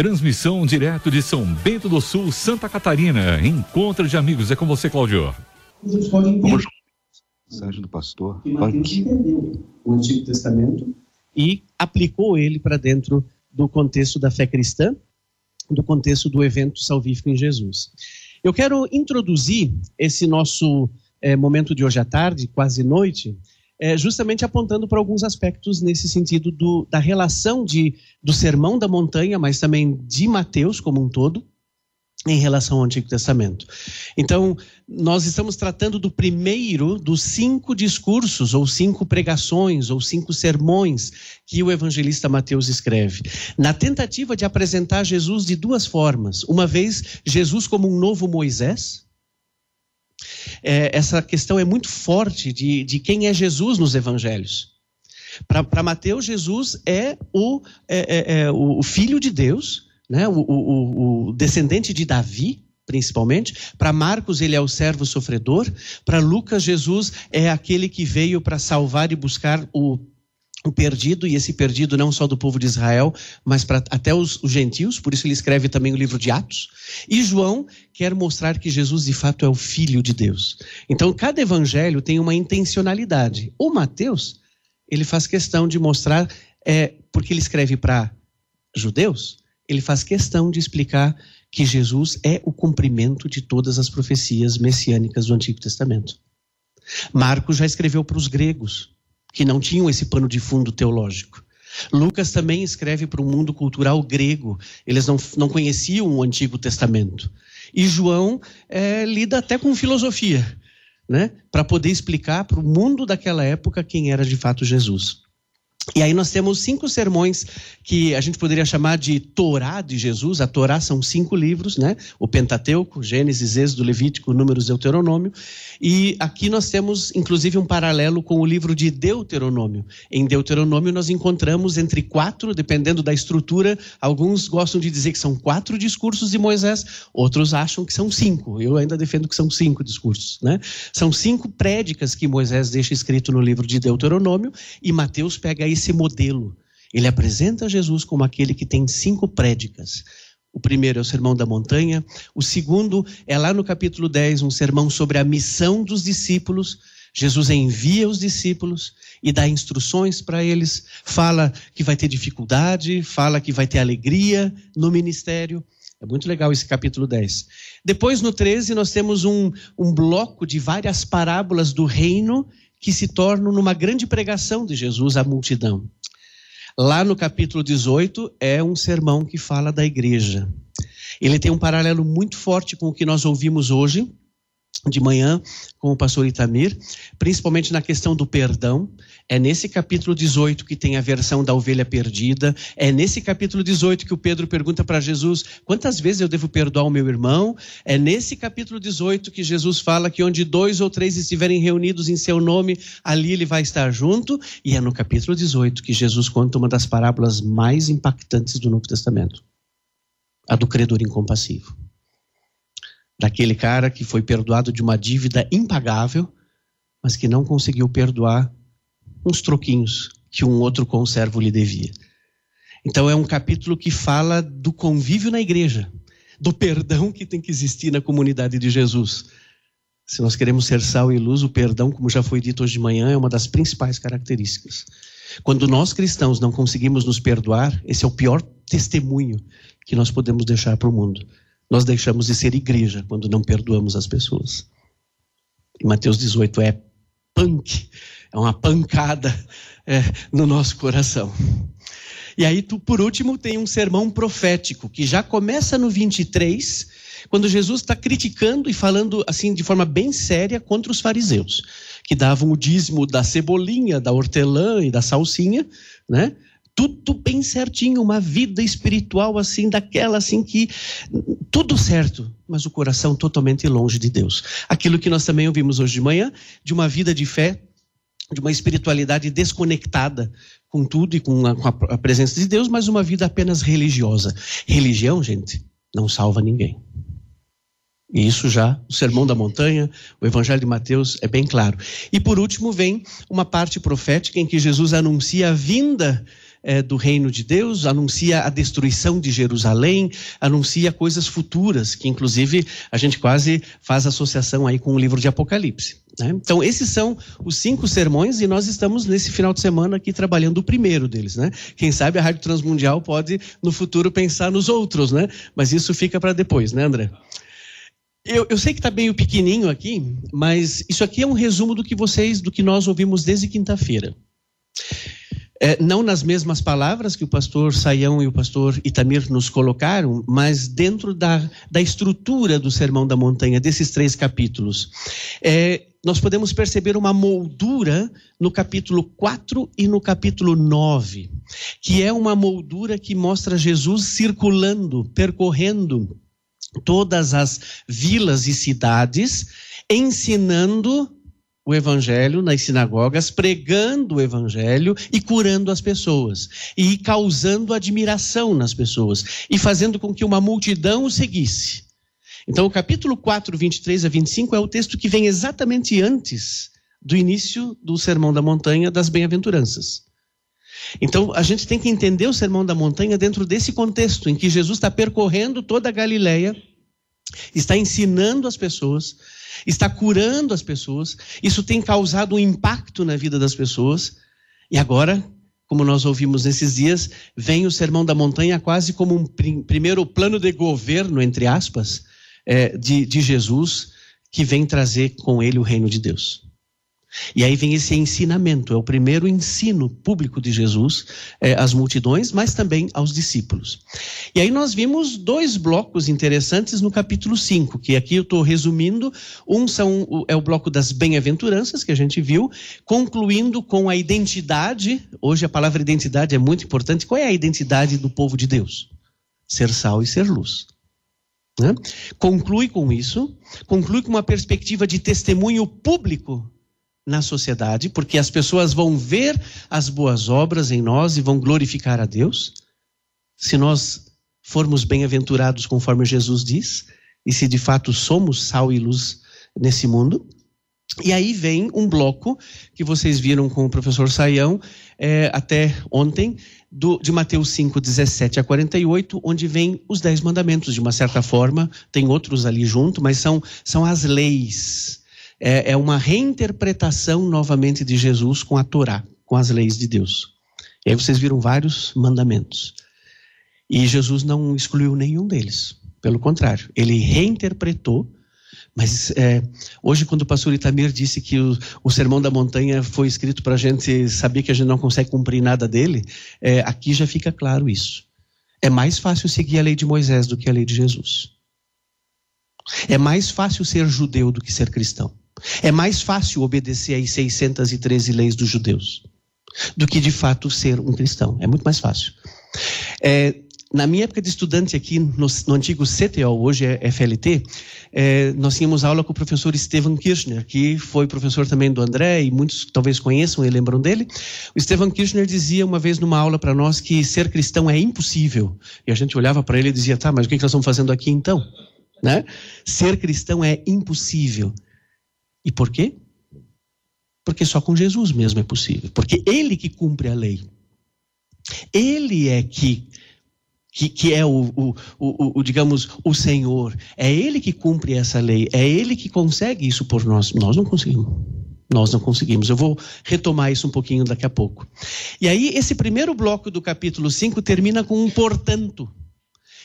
Transmissão direto de São Bento do Sul, Santa Catarina. Encontro de amigos. É com você, Cláudio. Vamos mensagem do pastor entendeu o Antigo Testamento e aplicou ele para dentro do contexto da fé cristã, do contexto do evento salvífico em Jesus. Eu quero introduzir esse nosso é, momento de hoje à tarde, quase noite, é, justamente apontando para alguns aspectos nesse sentido do, da relação de, do Sermão da Montanha, mas também de Mateus como um todo, em relação ao Antigo Testamento. Então, nós estamos tratando do primeiro dos cinco discursos, ou cinco pregações, ou cinco sermões que o evangelista Mateus escreve, na tentativa de apresentar Jesus de duas formas. Uma vez, Jesus como um novo Moisés. É, essa questão é muito forte de, de quem é Jesus nos evangelhos. Para Mateus, Jesus é o, é, é, é o Filho de Deus né? o, o, o descendente de Davi, principalmente. Para Marcos, ele é o servo sofredor. Para Lucas, Jesus é aquele que veio para salvar e buscar o, o, perdido, e esse perdido não só do povo de Israel, mas para até os, os, gentios, por isso ele escreve também o livro de Atos. E João quer mostrar que Jesus de fato é o Filho de Deus. Então, cada evangelho tem uma intencionalidade. O Mateus, ele faz questão de mostrar, é, porque ele escreve para judeus, ele faz questão de explicar que Jesus é o cumprimento de todas as profecias messiânicas do Antigo Testamento. Marcos já escreveu para os gregos, que não tinham esse pano de fundo teológico. Lucas também escreve para o mundo cultural grego, eles não, não conheciam o Antigo Testamento. E João é, lida até com filosofia, né? para poder explicar para o mundo daquela época quem era de fato Jesus. E aí nós temos cinco sermões que a gente poderia chamar de Torá de Jesus. A Torá são cinco livros, né? O Pentateuco, Gênesis, Êxodo, Levítico, Números, Deuteronômio. E aqui nós temos, inclusive, um paralelo com o livro de Deuteronômio. Em Deuteronômio nós encontramos entre quatro, dependendo da estrutura, alguns gostam de dizer que são quatro discursos de Moisés, outros acham que são cinco. Eu ainda defendo que são cinco discursos, né? São cinco prédicas que Moisés deixa escrito no livro de Deuteronômio e Mateus pega esse modelo. Ele apresenta Jesus como aquele que tem cinco prédicas. O primeiro é o Sermão da Montanha, o segundo é lá no capítulo 10, um sermão sobre a missão dos discípulos. Jesus envia os discípulos e dá instruções para eles, fala que vai ter dificuldade, fala que vai ter alegria no ministério. É muito legal esse capítulo 10. Depois, no 13, nós temos um, um bloco de várias parábolas do reino que se tornam numa grande pregação de Jesus à multidão. Lá no capítulo 18 é um sermão que fala da igreja. Ele tem um paralelo muito forte com o que nós ouvimos hoje, de manhã com o pastor Itamir, principalmente na questão do perdão. É nesse capítulo 18 que tem a versão da ovelha perdida. É nesse capítulo 18 que o Pedro pergunta para Jesus: quantas vezes eu devo perdoar o meu irmão? É nesse capítulo 18 que Jesus fala que onde dois ou três estiverem reunidos em seu nome, ali ele vai estar junto. E é no capítulo 18 que Jesus conta uma das parábolas mais impactantes do Novo Testamento: a do credor incompassivo daquele cara que foi perdoado de uma dívida impagável, mas que não conseguiu perdoar uns troquinhos que um outro conservo lhe devia. Então é um capítulo que fala do convívio na igreja, do perdão que tem que existir na comunidade de Jesus. Se nós queremos ser sal e luz, o perdão, como já foi dito hoje de manhã, é uma das principais características. Quando nós cristãos não conseguimos nos perdoar, esse é o pior testemunho que nós podemos deixar para o mundo nós deixamos de ser igreja quando não perdoamos as pessoas. E Mateus 18 é punk, é uma pancada é, no nosso coração. E aí, tu, por último, tem um sermão profético, que já começa no 23, quando Jesus está criticando e falando assim de forma bem séria contra os fariseus, que davam o dízimo da cebolinha, da hortelã e da salsinha, né? Tudo bem certinho, uma vida espiritual assim, daquela assim que tudo certo, mas o coração totalmente longe de Deus. Aquilo que nós também ouvimos hoje de manhã, de uma vida de fé, de uma espiritualidade desconectada com tudo e com a, com a presença de Deus, mas uma vida apenas religiosa. Religião, gente, não salva ninguém. E isso já, o Sermão da Montanha, o Evangelho de Mateus é bem claro. E por último vem uma parte profética em que Jesus anuncia a vinda é, do reino de Deus, anuncia a destruição de Jerusalém, anuncia coisas futuras, que inclusive a gente quase faz associação aí com o livro de Apocalipse. Né? Então, esses são os cinco sermões e nós estamos nesse final de semana aqui trabalhando o primeiro deles. Né? Quem sabe a Rádio Transmundial pode no futuro pensar nos outros, né? mas isso fica para depois, né, André? Eu, eu, sei que está meio pequenininho aqui, mas isso aqui é um resumo do que vocês, do que nós ouvimos desde quinta-feira. É, não nas mesmas palavras que o pastor Saião e o pastor Itamir nos colocaram, mas dentro da, da estrutura do Sermão da Montanha, desses três capítulos. É, nós podemos perceber uma moldura no capítulo 4 e no capítulo 9, que é uma moldura que mostra Jesus circulando, percorrendo todas as vilas e cidades, ensinando o evangelho nas sinagogas, pregando o evangelho e curando as pessoas, e causando admiração nas pessoas, e fazendo com que uma multidão o seguisse. Então, o capítulo 4, 23 a 25 é o texto que vem exatamente antes do início do Sermão da Montanha das Bem-aventuranças. Então, a gente tem que entender o Sermão da Montanha dentro desse contexto em que Jesus está percorrendo toda a Galileia, está ensinando as pessoas, está curando as pessoas, isso tem causado um impacto na vida das pessoas, e agora, como nós ouvimos nesses dias, vem o Sermão da Montanha quase como um prim primeiro plano de governo, entre aspas, é, de, de Jesus, que vem trazer com ele o reino de Deus. E aí vem esse ensinamento, é o primeiro ensino público de Jesus é, às multidões, mas também aos discípulos. E aí nós vimos dois blocos interessantes no capítulo 5, que aqui eu estou resumindo. Um são, é o bloco das bem-aventuranças, que a gente viu, concluindo com a identidade. Hoje a palavra identidade é muito importante. Qual é a identidade do povo de Deus? Ser sal e ser luz. Né? Conclui com isso, conclui com uma perspectiva de testemunho público na sociedade, porque as pessoas vão ver as boas obras em nós e vão glorificar a Deus. Se nós formos bem-aventurados conforme Jesus diz, e se de fato somos sal e luz nesse mundo. E aí vem um bloco que vocês viram com o professor Saião é, até ontem, do, de Mateus 5, 17 a 48, onde vem os dez mandamentos, de uma certa forma, tem outros ali junto, mas são, são as leis é, é uma reinterpretação novamente de Jesus com a Torá, com as leis de Deus. E aí vocês viram vários mandamentos. E Jesus não excluiu nenhum deles. Pelo contrário, ele reinterpretou. Mas é, hoje, quando o pastor Itamir disse que o, o Sermão da Montanha foi escrito para a gente saber que a gente não consegue cumprir nada dele, é, aqui já fica claro isso. É mais fácil seguir a lei de Moisés do que a lei de Jesus. É mais fácil ser judeu do que ser cristão. É mais fácil obedecer às 613 leis dos judeus do que de fato ser um cristão. É muito mais fácil. É, na minha época de estudante aqui no, no antigo CTO, hoje é FLT, é, nós tínhamos aula com o professor Stephen Kirchner, que foi professor também do André, e muitos talvez conheçam e lembram dele. O Stephen Kirchner dizia uma vez numa aula para nós que ser cristão é impossível. E a gente olhava para ele e dizia, tá, mas o que nós estamos fazendo aqui então? Né? Ser cristão é impossível. E por quê? Porque só com Jesus mesmo é possível. Porque Ele que cumpre a lei. Ele é que, que, que é o, o, o, o, digamos, o Senhor. É Ele que cumpre essa lei. É Ele que consegue isso por nós. Nós não conseguimos. Nós não conseguimos. Eu vou retomar isso um pouquinho daqui a pouco. E aí, esse primeiro bloco do capítulo 5 termina com um portanto.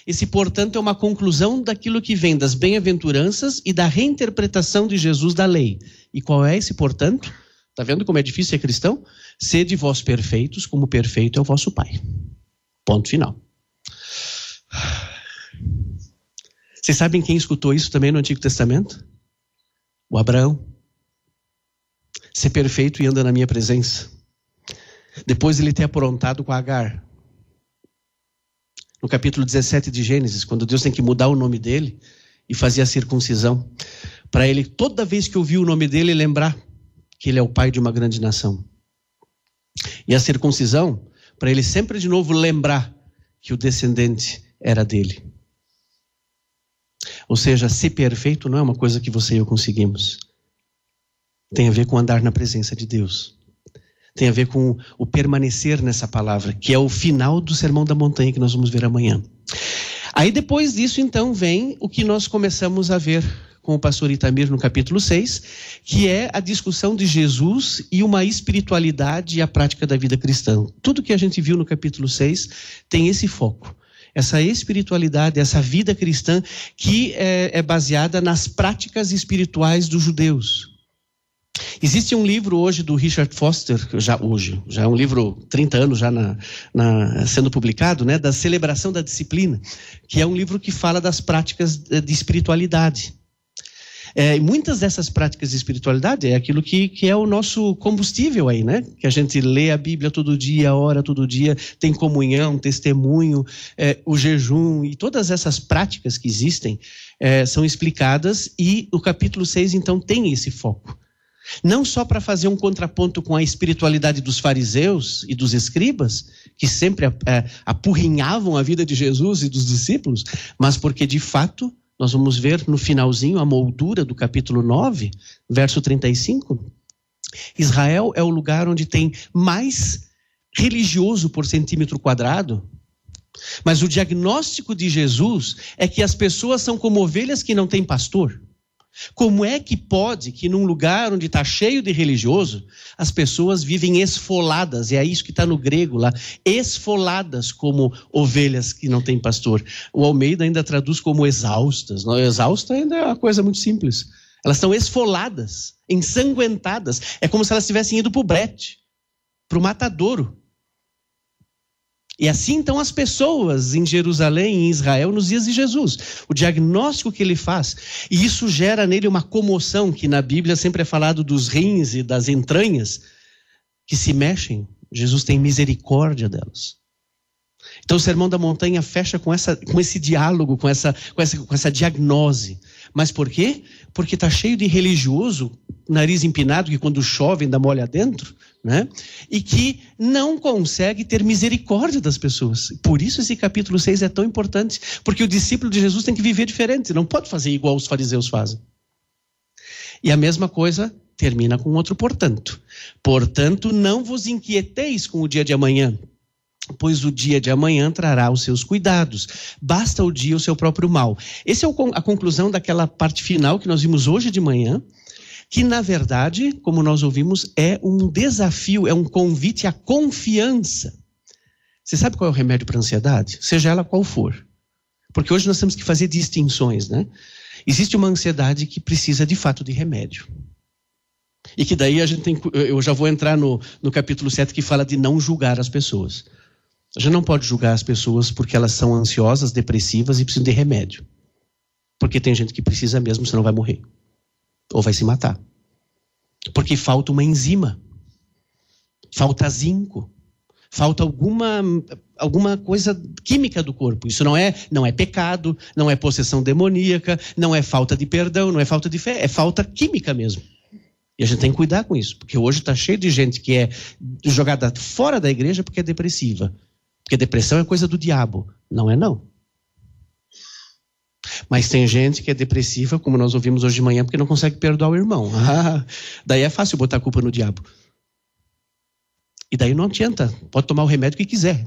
Esse, portanto, é uma conclusão daquilo que vem das bem-aventuranças e da reinterpretação de Jesus da lei. E qual é esse, portanto? Está vendo como é difícil ser cristão? Sede vós perfeitos, como perfeito é o vosso Pai. Ponto final. Vocês sabem quem escutou isso também no Antigo Testamento? O Abraão. Ser perfeito e anda na minha presença. Depois ele ter aprontado com Agar no capítulo 17 de Gênesis, quando Deus tem que mudar o nome dele e fazer a circuncisão, para ele, toda vez que ouvir o nome dele, lembrar que ele é o pai de uma grande nação. E a circuncisão, para ele sempre de novo lembrar que o descendente era dele. Ou seja, ser perfeito não é uma coisa que você e eu conseguimos. Tem a ver com andar na presença de Deus. Tem a ver com o permanecer nessa palavra, que é o final do Sermão da Montanha que nós vamos ver amanhã. Aí depois disso, então, vem o que nós começamos a ver com o pastor Itamir no capítulo 6, que é a discussão de Jesus e uma espiritualidade e a prática da vida cristã. Tudo que a gente viu no capítulo 6 tem esse foco. Essa espiritualidade, essa vida cristã que é, é baseada nas práticas espirituais dos judeus. Existe um livro hoje do Richard Foster, já hoje, já é um livro 30 anos já na, na, sendo publicado, né, da celebração da disciplina, que é um livro que fala das práticas de espiritualidade. É, muitas dessas práticas de espiritualidade é aquilo que, que é o nosso combustível aí, né? Que a gente lê a Bíblia todo dia, ora todo dia, tem comunhão, testemunho, é, o jejum e todas essas práticas que existem é, são explicadas e o capítulo 6 então tem esse foco. Não só para fazer um contraponto com a espiritualidade dos fariseus e dos escribas, que sempre é, apurrinhavam a vida de Jesus e dos discípulos, mas porque de fato nós vamos ver no finalzinho a moldura do capítulo 9, verso 35. Israel é o lugar onde tem mais religioso por centímetro quadrado. Mas o diagnóstico de Jesus é que as pessoas são como ovelhas que não têm pastor. Como é que pode que num lugar onde está cheio de religioso, as pessoas vivem esfoladas, e é isso que está no grego lá, esfoladas como ovelhas que não têm pastor. O Almeida ainda traduz como exaustas. Não, exausta ainda é uma coisa muito simples. Elas estão esfoladas, ensanguentadas. É como se elas tivessem ido para o brete, para o matadouro. E assim então as pessoas em Jerusalém, em Israel, nos dias de Jesus. O diagnóstico que ele faz. E isso gera nele uma comoção, que na Bíblia sempre é falado dos rins e das entranhas, que se mexem. Jesus tem misericórdia delas. Então o Sermão da Montanha fecha com, essa, com esse diálogo, com essa, com, essa, com essa diagnose. Mas por quê? Porque está cheio de religioso, nariz empinado, que quando chove ainda molha dentro, né? e que não consegue ter misericórdia das pessoas. Por isso esse capítulo 6 é tão importante, porque o discípulo de Jesus tem que viver diferente, não pode fazer igual os fariseus fazem. E a mesma coisa termina com outro portanto. Portanto, não vos inquieteis com o dia de amanhã, pois o dia de amanhã trará os seus cuidados. Basta o dia o seu próprio mal. Essa é a conclusão daquela parte final que nós vimos hoje de manhã, que na verdade, como nós ouvimos, é um desafio, é um convite à confiança. Você sabe qual é o remédio para a ansiedade? Seja ela qual for. Porque hoje nós temos que fazer distinções, né? Existe uma ansiedade que precisa de fato de remédio. E que daí a gente tem. Eu já vou entrar no, no capítulo 7 que fala de não julgar as pessoas. A gente não pode julgar as pessoas porque elas são ansiosas, depressivas e precisam de remédio. Porque tem gente que precisa mesmo, senão vai morrer. Ou vai se matar. Porque falta uma enzima. Falta zinco. Falta alguma, alguma coisa química do corpo. Isso não é, não é pecado, não é possessão demoníaca, não é falta de perdão, não é falta de fé, é falta química mesmo. E a gente tem que cuidar com isso, porque hoje está cheio de gente que é jogada fora da igreja porque é depressiva. Porque depressão é coisa do diabo. Não é não. Mas tem gente que é depressiva, como nós ouvimos hoje de manhã, porque não consegue perdoar o irmão. Daí é fácil botar a culpa no diabo. E daí não adianta. Pode tomar o remédio que quiser.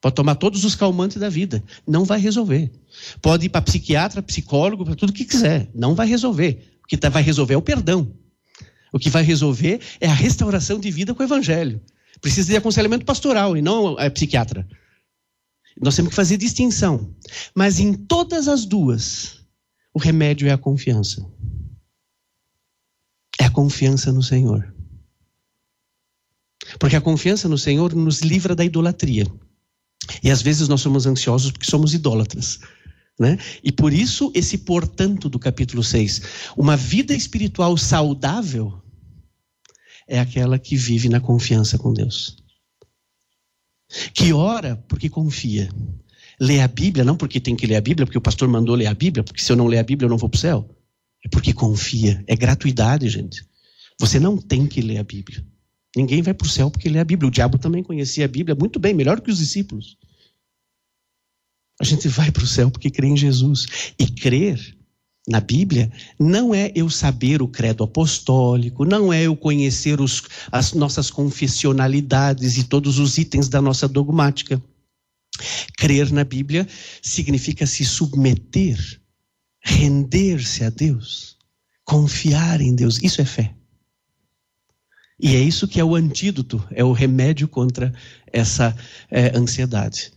Pode tomar todos os calmantes da vida. Não vai resolver. Pode ir para psiquiatra, psicólogo, para tudo que quiser. Não vai resolver. O que tá, vai resolver é o perdão. O que vai resolver é a restauração de vida com o evangelho. Precisa de aconselhamento pastoral e não é, psiquiatra. Nós temos que fazer distinção. Mas em todas as duas, o remédio é a confiança. É a confiança no Senhor. Porque a confiança no Senhor nos livra da idolatria. E às vezes nós somos ansiosos porque somos idólatras. Né? E por isso, esse portanto do capítulo 6. Uma vida espiritual saudável é aquela que vive na confiança com Deus. Que ora porque confia. Lê a Bíblia, não porque tem que ler a Bíblia, porque o pastor mandou ler a Bíblia, porque se eu não ler a Bíblia eu não vou para o céu. É porque confia. É gratuidade, gente. Você não tem que ler a Bíblia. Ninguém vai para o céu porque lê a Bíblia. O diabo também conhecia a Bíblia muito bem, melhor que os discípulos. A gente vai para o céu porque crê em Jesus. E crer na Bíblia não é eu saber o credo apostólico, não é eu conhecer os, as nossas confessionalidades e todos os itens da nossa dogmática. Crer na Bíblia significa se submeter, render-se a Deus, confiar em Deus. Isso é fé. E é isso que é o antídoto, é o remédio contra essa é, ansiedade.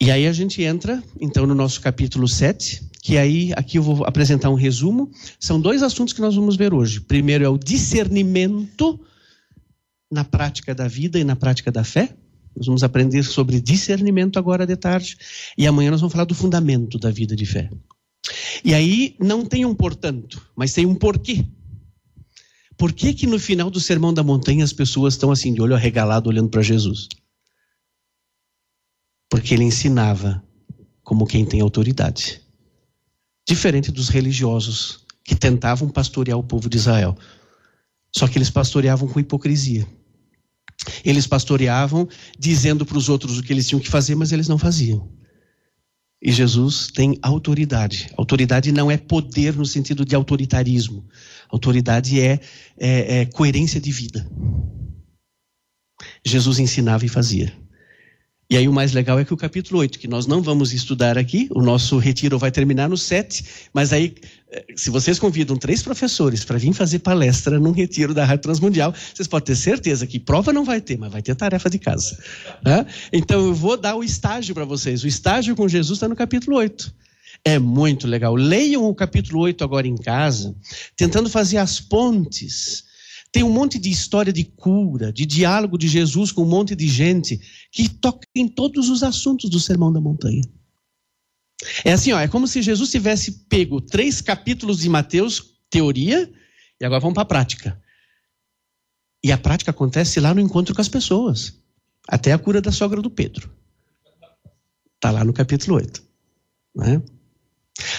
E aí a gente entra, então, no nosso capítulo 7, que aí, aqui eu vou apresentar um resumo. São dois assuntos que nós vamos ver hoje. Primeiro é o discernimento na prática da vida e na prática da fé. Nós vamos aprender sobre discernimento agora de tarde. E amanhã nós vamos falar do fundamento da vida de fé. E aí não tem um portanto, mas tem um porquê. Por que que no final do Sermão da Montanha as pessoas estão assim de olho arregalado olhando para Jesus? Porque ele ensinava como quem tem autoridade. Diferente dos religiosos que tentavam pastorear o povo de Israel. Só que eles pastoreavam com hipocrisia. Eles pastoreavam dizendo para os outros o que eles tinham que fazer, mas eles não faziam. E Jesus tem autoridade. Autoridade não é poder no sentido de autoritarismo. Autoridade é, é, é coerência de vida. Jesus ensinava e fazia. E aí o mais legal é que o capítulo 8, que nós não vamos estudar aqui, o nosso retiro vai terminar no 7, mas aí, eh, se vocês convidam três professores para vir fazer palestra num retiro da Rádio Transmundial, vocês podem ter certeza que prova não vai ter, mas vai ter tarefa de casa. Né? Então eu vou dar o estágio para vocês. O estágio com Jesus está no capítulo 8. É muito legal. Leiam o capítulo 8 agora em casa, tentando fazer as pontes tem um monte de história de cura, de diálogo de Jesus com um monte de gente que toca em todos os assuntos do Sermão da Montanha. É assim, ó, é como se Jesus tivesse pego três capítulos de Mateus, teoria, e agora vamos para a prática. E a prática acontece lá no encontro com as pessoas. Até a cura da sogra do Pedro. Está lá no capítulo 8. Né?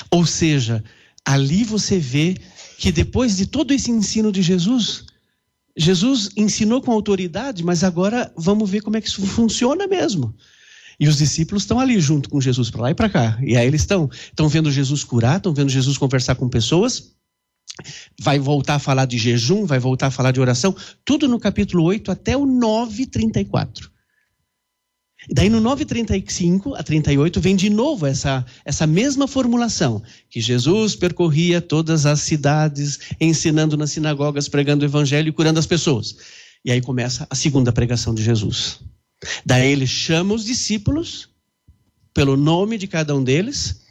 Ou seja, ali você vê que depois de todo esse ensino de Jesus, Jesus ensinou com autoridade, mas agora vamos ver como é que isso funciona mesmo. E os discípulos estão ali junto com Jesus, para lá e para cá. E aí eles estão, estão vendo Jesus curar, estão vendo Jesus conversar com pessoas. Vai voltar a falar de jejum, vai voltar a falar de oração, tudo no capítulo 8 até o 9, 34. E daí no 9:35 a 38 vem de novo essa, essa mesma formulação, que Jesus percorria todas as cidades, ensinando nas sinagogas, pregando o evangelho e curando as pessoas. E aí começa a segunda pregação de Jesus. Daí ele chama os discípulos pelo nome de cada um deles,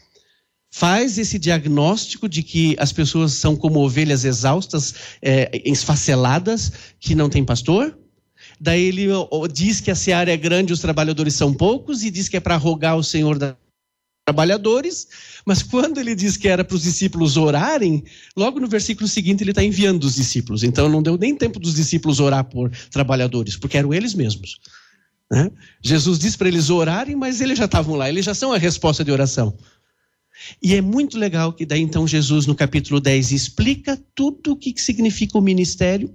faz esse diagnóstico de que as pessoas são como ovelhas exaustas, é, esfaceladas, que não tem pastor Daí ele diz que a seara é grande, os trabalhadores são poucos, e diz que é para rogar o Senhor dos trabalhadores, mas quando ele diz que era para os discípulos orarem, logo no versículo seguinte ele está enviando os discípulos. Então não deu nem tempo dos discípulos orar por trabalhadores, porque eram eles mesmos. Né? Jesus diz para eles orarem, mas eles já estavam lá, eles já são a resposta de oração. E é muito legal que daí então Jesus no capítulo 10 explica tudo o que significa o ministério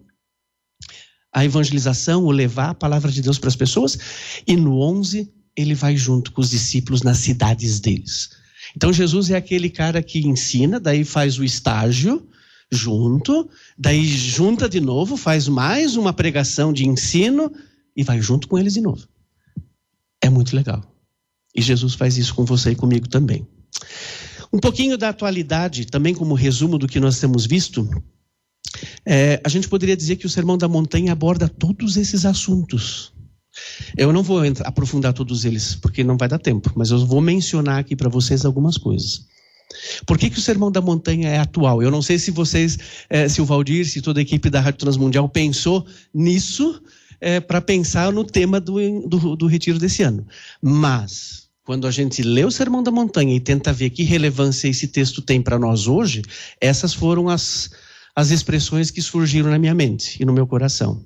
a evangelização, o levar a palavra de Deus para as pessoas. E no 11, ele vai junto com os discípulos nas cidades deles. Então Jesus é aquele cara que ensina, daí faz o estágio junto, daí junta de novo, faz mais uma pregação de ensino e vai junto com eles de novo. É muito legal. E Jesus faz isso com você e comigo também. Um pouquinho da atualidade, também como resumo do que nós temos visto. É, a gente poderia dizer que o Sermão da Montanha aborda todos esses assuntos. Eu não vou aprofundar todos eles, porque não vai dar tempo, mas eu vou mencionar aqui para vocês algumas coisas. Por que, que o Sermão da Montanha é atual? Eu não sei se vocês, é, se o Valdir, se toda a equipe da Rádio Transmundial pensou nisso é, para pensar no tema do, do, do retiro desse ano. Mas, quando a gente lê o Sermão da Montanha e tenta ver que relevância esse texto tem para nós hoje, essas foram as, as expressões que surgiram na minha mente e no meu coração.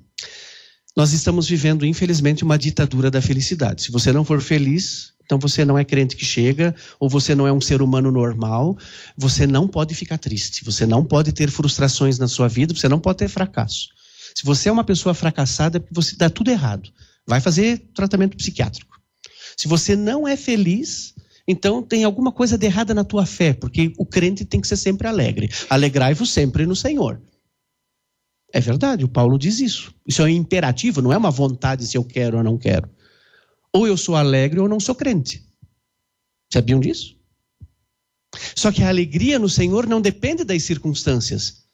Nós estamos vivendo, infelizmente, uma ditadura da felicidade. Se você não for feliz, então você não é crente que chega, ou você não é um ser humano normal, você não pode ficar triste, você não pode ter frustrações na sua vida, você não pode ter fracasso. Se você é uma pessoa fracassada, é porque você dá tudo errado. Vai fazer tratamento psiquiátrico. Se você não é feliz, então tem alguma coisa de errada na tua fé, porque o crente tem que ser sempre alegre. Alegrai-vos sempre no Senhor. É verdade, o Paulo diz isso. Isso é um imperativo, não é uma vontade se eu quero ou não quero. Ou eu sou alegre ou não sou crente. Sabiam disso? Só que a alegria no Senhor não depende das circunstâncias.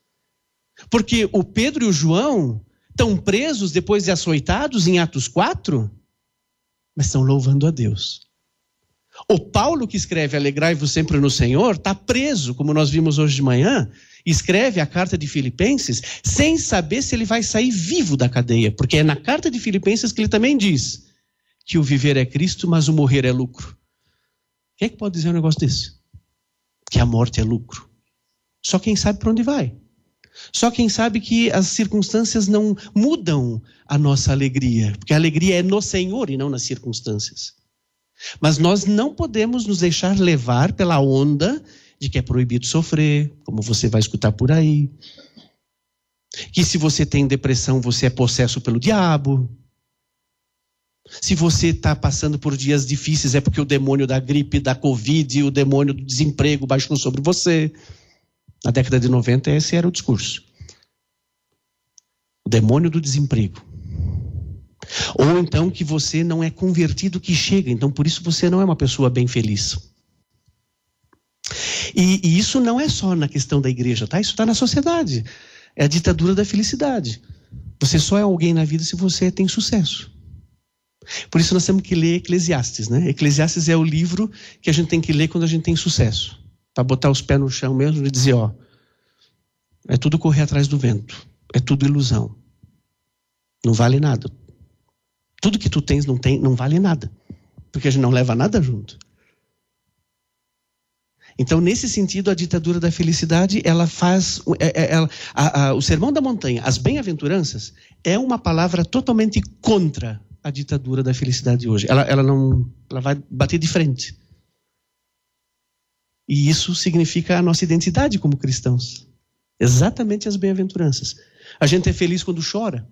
Porque o Pedro e o João estão presos depois de açoitados em Atos 4, mas estão louvando a Deus. O Paulo, que escreve Alegrai-vos sempre no Senhor, está preso, como nós vimos hoje de manhã, escreve a carta de Filipenses sem saber se ele vai sair vivo da cadeia, porque é na carta de Filipenses que ele também diz que o viver é Cristo, mas o morrer é lucro. Quem é que pode dizer um negócio desse? Que a morte é lucro. Só quem sabe para onde vai. Só quem sabe que as circunstâncias não mudam a nossa alegria, porque a alegria é no Senhor e não nas circunstâncias. Mas nós não podemos nos deixar levar pela onda de que é proibido sofrer, como você vai escutar por aí. Que se você tem depressão, você é possesso pelo diabo. Se você está passando por dias difíceis, é porque o demônio da gripe, da Covid, o demônio do desemprego baixou sobre você. Na década de 90, esse era o discurso. O demônio do desemprego. Ou então que você não é convertido que chega, então por isso você não é uma pessoa bem feliz. E, e isso não é só na questão da igreja, tá? Isso está na sociedade. É a ditadura da felicidade. Você só é alguém na vida se você tem sucesso. Por isso nós temos que ler Eclesiastes, né? Eclesiastes é o livro que a gente tem que ler quando a gente tem sucesso para botar os pés no chão mesmo e dizer, ó, é tudo correr atrás do vento, é tudo ilusão. Não vale nada. Tudo que tu tens não tem, não vale nada, porque a gente não leva nada junto. Então, nesse sentido, a ditadura da felicidade, ela faz, é, é, ela, a, a, o sermão da montanha, as bem-aventuranças, é uma palavra totalmente contra a ditadura da felicidade hoje. Ela, ela não, ela vai bater de frente. E isso significa a nossa identidade como cristãos. Exatamente as bem-aventuranças. A gente é feliz quando chora.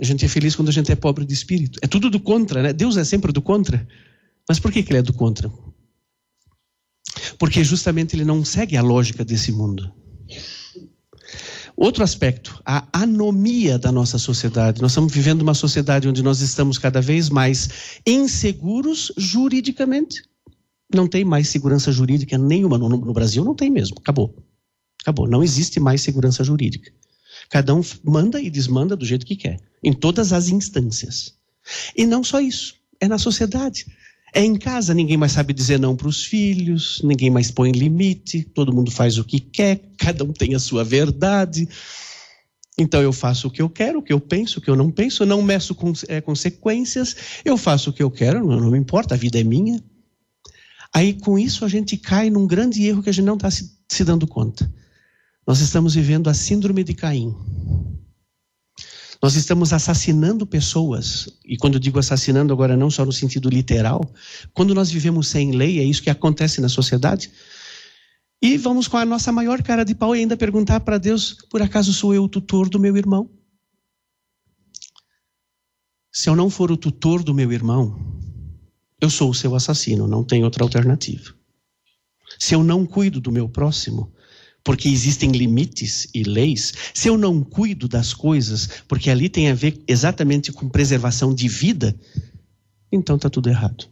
A gente é feliz quando a gente é pobre de espírito. É tudo do contra, né? Deus é sempre do contra. Mas por que, que ele é do contra? Porque justamente ele não segue a lógica desse mundo. Outro aspecto, a anomia da nossa sociedade. Nós estamos vivendo uma sociedade onde nós estamos cada vez mais inseguros juridicamente. Não tem mais segurança jurídica nenhuma. No, no Brasil não tem mesmo. Acabou. Acabou. Não existe mais segurança jurídica. Cada um manda e desmanda do jeito que quer, em todas as instâncias. E não só isso, é na sociedade. É em casa, ninguém mais sabe dizer não para os filhos, ninguém mais põe limite, todo mundo faz o que quer, cada um tem a sua verdade. Então eu faço o que eu quero, o que eu penso, o que eu não penso, não meço com, é, consequências, eu faço o que eu quero, não, não me importa, a vida é minha. Aí com isso a gente cai num grande erro que a gente não está se, se dando conta. Nós estamos vivendo a síndrome de Caim. Nós estamos assassinando pessoas, e quando eu digo assassinando agora não só no sentido literal, quando nós vivemos sem lei, é isso que acontece na sociedade. E vamos com a nossa maior cara de pau e ainda perguntar para Deus: por acaso sou eu o tutor do meu irmão? Se eu não for o tutor do meu irmão, eu sou o seu assassino, não tem outra alternativa. Se eu não cuido do meu próximo, porque existem limites e leis, se eu não cuido das coisas, porque ali tem a ver exatamente com preservação de vida, então está tudo errado.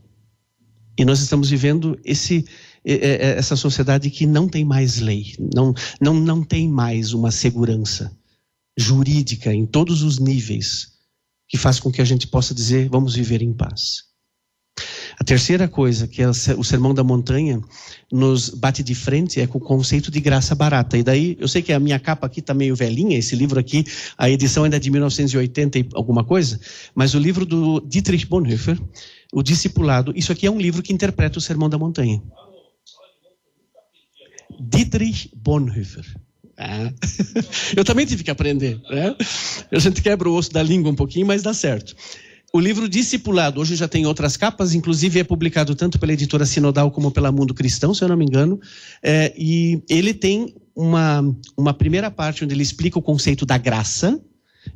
E nós estamos vivendo esse, essa sociedade que não tem mais lei, não, não, não tem mais uma segurança jurídica em todos os níveis que faz com que a gente possa dizer vamos viver em paz. A terceira coisa que é o Sermão da Montanha nos bate de frente é com o conceito de graça barata. E daí, eu sei que a minha capa aqui está meio velhinha, esse livro aqui, a edição ainda é de 1980 e alguma coisa, mas o livro do Dietrich Bonhoeffer, O Discipulado, isso aqui é um livro que interpreta o Sermão da Montanha. Dietrich Bonhoeffer. Ah. Eu também tive que aprender. Né? A gente quebra o osso da língua um pouquinho, mas dá certo. O livro Discipulado, hoje já tem outras capas, inclusive é publicado tanto pela editora Sinodal como pela Mundo Cristão, se eu não me engano. É, e ele tem uma, uma primeira parte onde ele explica o conceito da graça,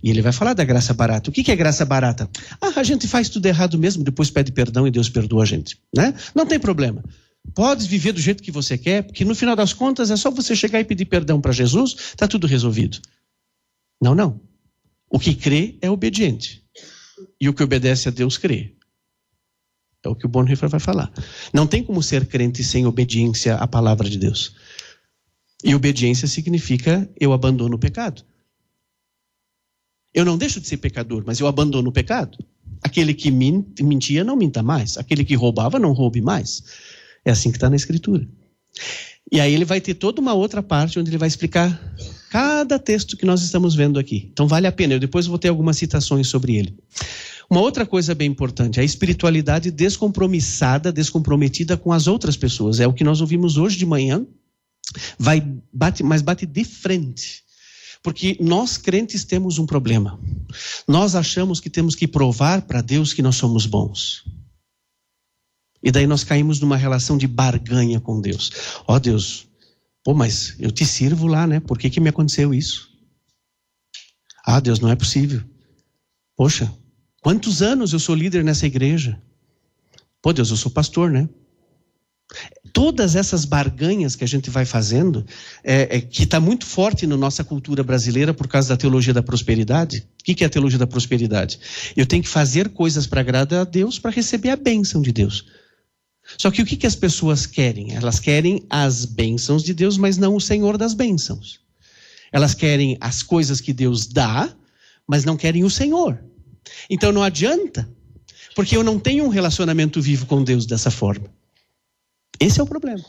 E ele vai falar da graça barata. O que é graça barata? Ah, a gente faz tudo errado mesmo, depois pede perdão e Deus perdoa a gente. Né? Não tem problema. Pode viver do jeito que você quer, porque no final das contas é só você chegar e pedir perdão para Jesus, está tudo resolvido. Não, não. O que crê é obediente. E o que obedece a Deus crê. É o que o Bonhoeffer vai falar. Não tem como ser crente sem obediência à palavra de Deus. E obediência significa eu abandono o pecado. Eu não deixo de ser pecador, mas eu abandono o pecado. Aquele que mentia, não minta mais. Aquele que roubava, não roube mais. É assim que está na Escritura. E aí ele vai ter toda uma outra parte onde ele vai explicar cada texto que nós estamos vendo aqui. Então vale a pena. Eu depois vou ter algumas citações sobre ele. Uma outra coisa bem importante, a espiritualidade descompromissada, descomprometida com as outras pessoas. É o que nós ouvimos hoje de manhã. Vai bate, mas bate de frente porque nós crentes temos um problema. Nós achamos que temos que provar para Deus que nós somos bons. E daí nós caímos numa relação de barganha com Deus. Ó oh, Deus, pô, mas eu te sirvo lá, né? Por que, que me aconteceu isso? Ah, Deus, não é possível. Poxa, quantos anos eu sou líder nessa igreja? Pô, Deus, eu sou pastor, né? todas essas barganhas que a gente vai fazendo, é, é, que está muito forte na nossa cultura brasileira por causa da teologia da prosperidade. O que, que é a teologia da prosperidade? Eu tenho que fazer coisas para agradar a Deus para receber a bênção de Deus. Só que o que, que as pessoas querem? Elas querem as bênçãos de Deus, mas não o Senhor das bênçãos. Elas querem as coisas que Deus dá, mas não querem o Senhor. Então não adianta, porque eu não tenho um relacionamento vivo com Deus dessa forma. Esse é o problema.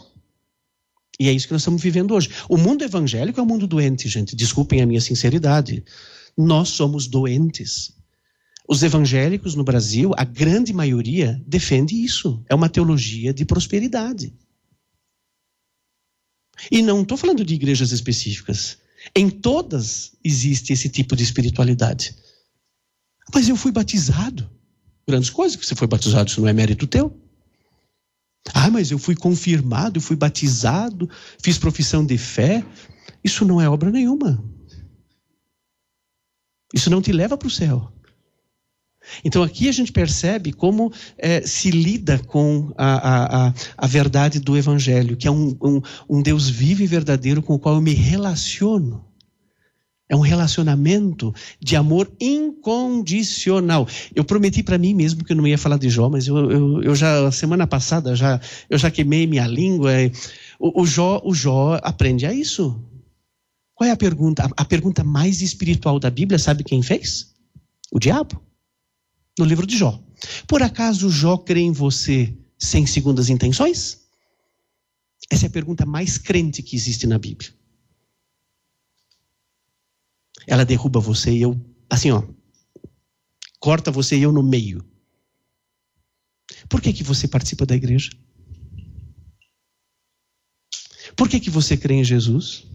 E é isso que nós estamos vivendo hoje. O mundo evangélico é um mundo doente, gente. Desculpem a minha sinceridade. Nós somos doentes. Os evangélicos no Brasil, a grande maioria, defende isso. É uma teologia de prosperidade. E não estou falando de igrejas específicas. Em todas existe esse tipo de espiritualidade. Mas eu fui batizado. Grandes coisas que você foi batizado, isso não é mérito teu. Ah, mas eu fui confirmado, eu fui batizado, fiz profissão de fé. Isso não é obra nenhuma. Isso não te leva para o céu. Então aqui a gente percebe como é, se lida com a, a, a, verdade do Evangelho, que é um, um, um Deus vivo e verdadeiro com o qual eu me relaciono. É um relacionamento de amor incondicional. Eu prometi para mim mesmo que eu não ia falar de Jó, mas eu, eu, eu já semana passada já eu já queimei minha língua. O, o, Jó o Jó aprende a isso. Qual é a pergunta? A, a pergunta mais espiritual da Bíblia, sabe quem fez? O diabo. No livro de Jó. Por acaso Jó crê em você sem segundas intenções? Essa é a pergunta mais crente que existe na Bíblia ela derruba você e eu, assim, ó, corta você e eu no meio. Por que, que você participa da igreja? Por que, que você crê em Jesus?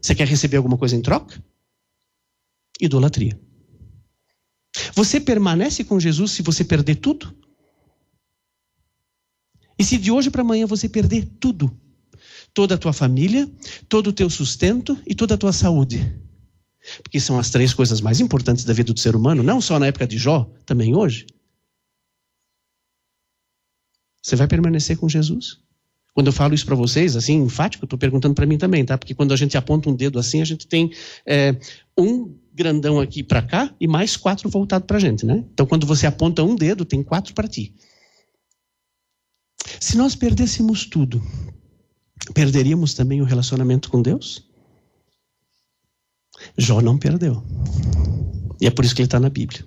Você quer receber alguma coisa em troca? Idolatria. Você permanece com Jesus se você perder tudo? E se de hoje para amanhã você perder tudo? Toda a tua família, todo o teu sustento e toda a tua saúde porque são as três coisas mais importantes da vida do ser humano, não só na época de Jó, também hoje. Você vai permanecer com Jesus? Quando eu falo isso para vocês, assim, enfático, estou perguntando para mim também, tá? Porque quando a gente aponta um dedo assim, a gente tem é, um grandão aqui para cá e mais quatro voltado para a gente, né? Então, quando você aponta um dedo, tem quatro para ti. Se nós perdêssemos tudo, perderíamos também o relacionamento com Deus? Jó não perdeu. E é por isso que ele está na Bíblia.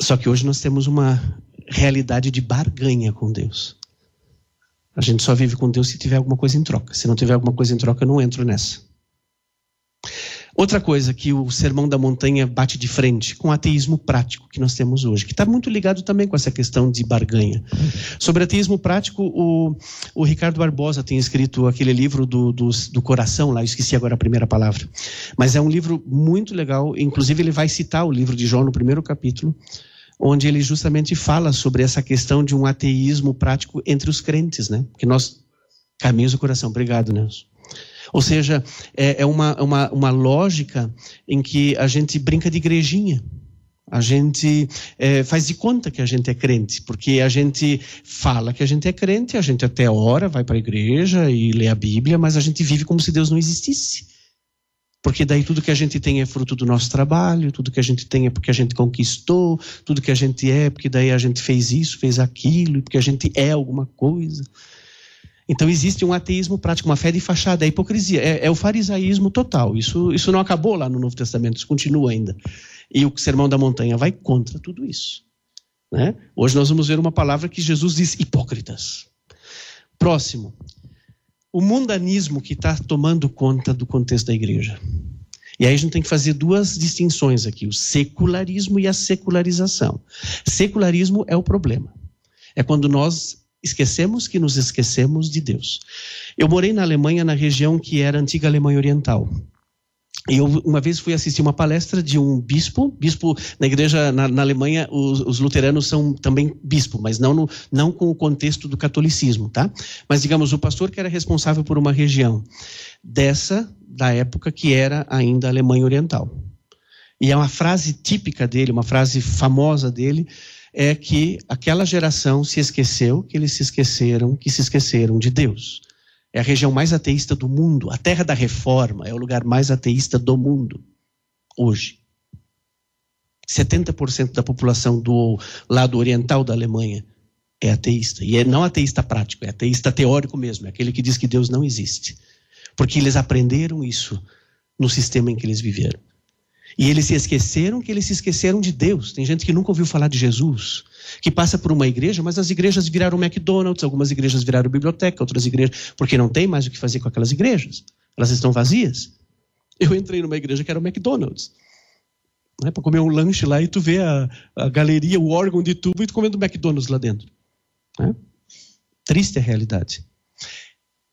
Só que hoje nós temos uma realidade de barganha com Deus. A gente só vive com Deus se tiver alguma coisa em troca. Se não tiver alguma coisa em troca, eu não entro nessa. Outra coisa que o Sermão da Montanha bate de frente com o ateísmo prático que nós temos hoje, que está muito ligado também com essa questão de barganha. Sobre ateísmo prático, o, o Ricardo Barbosa tem escrito aquele livro do, do, do, coração, lá, esqueci agora a primeira palavra. Mas é um livro muito legal, inclusive ele vai citar o livro de João no primeiro capítulo, onde ele justamente fala sobre essa questão de um ateísmo prático entre os crentes, né? Que nós caminhos do coração. Obrigado, Nelson. Ou seja, é, é uma, uma, uma lógica em que a gente brinca de igrejinha. A gente é, faz de conta que a gente é crente, porque a gente fala que a gente é crente, a gente até ora, vai para a igreja e lê a Bíblia, mas a gente vive como se Deus não existisse. Porque daí tudo que a gente tem é fruto do nosso trabalho, tudo que a gente tem é porque a gente conquistou, tudo que a gente é porque daí a gente fez isso, fez aquilo, porque a gente é alguma coisa. Então existe um ateísmo prático, uma fé de fachada, é hipocrisia, é, é o farisaísmo total. Isso, isso não acabou lá no Novo Testamento, isso continua ainda. E o Sermão da Montanha vai contra tudo isso. Né? Hoje nós vamos ver uma palavra que Jesus diz: hipócritas. Próximo. O mundanismo que está tomando conta do contexto da igreja. E aí a gente tem que fazer duas distinções aqui: o secularismo e a secularização. Secularismo é o problema. É quando nós esquecemos que nos esquecemos de Deus. Eu morei na Alemanha, na região que era antiga Alemanha Oriental. E eu uma vez fui assistir uma palestra de um bispo, bispo na igreja na, na Alemanha, os, os, luteranos são também bispo, mas não, no, não com o contexto do catolicismo, tá? Mas digamos, o pastor que era responsável por uma região dessa, da época que era ainda Alemanha Oriental. E é uma frase típica dele, uma frase famosa dele, é que aquela geração se esqueceu que eles se esqueceram, que se esqueceram de Deus. É a região mais ateísta do mundo. A terra da reforma é o lugar mais ateísta do mundo, hoje. 70% da população do lado oriental da Alemanha é ateísta. E é não ateísta prático, é ateísta teórico mesmo, é aquele que diz que Deus não existe. Porque eles aprenderam isso no sistema em que eles viveram. E eles se esqueceram que eles se esqueceram de Deus. Tem gente que nunca ouviu falar de Jesus, que passa por uma igreja, mas as igrejas viraram McDonald's, algumas igrejas viraram biblioteca, outras igrejas, porque não tem mais o que fazer com aquelas igrejas. Elas estão vazias. Eu entrei numa igreja que era o McDonald's. Né, para comer um lanche lá e tu vê a, a, galeria, o órgão de tubo e tu comendo McDonald's lá dentro. Né? Triste a realidade.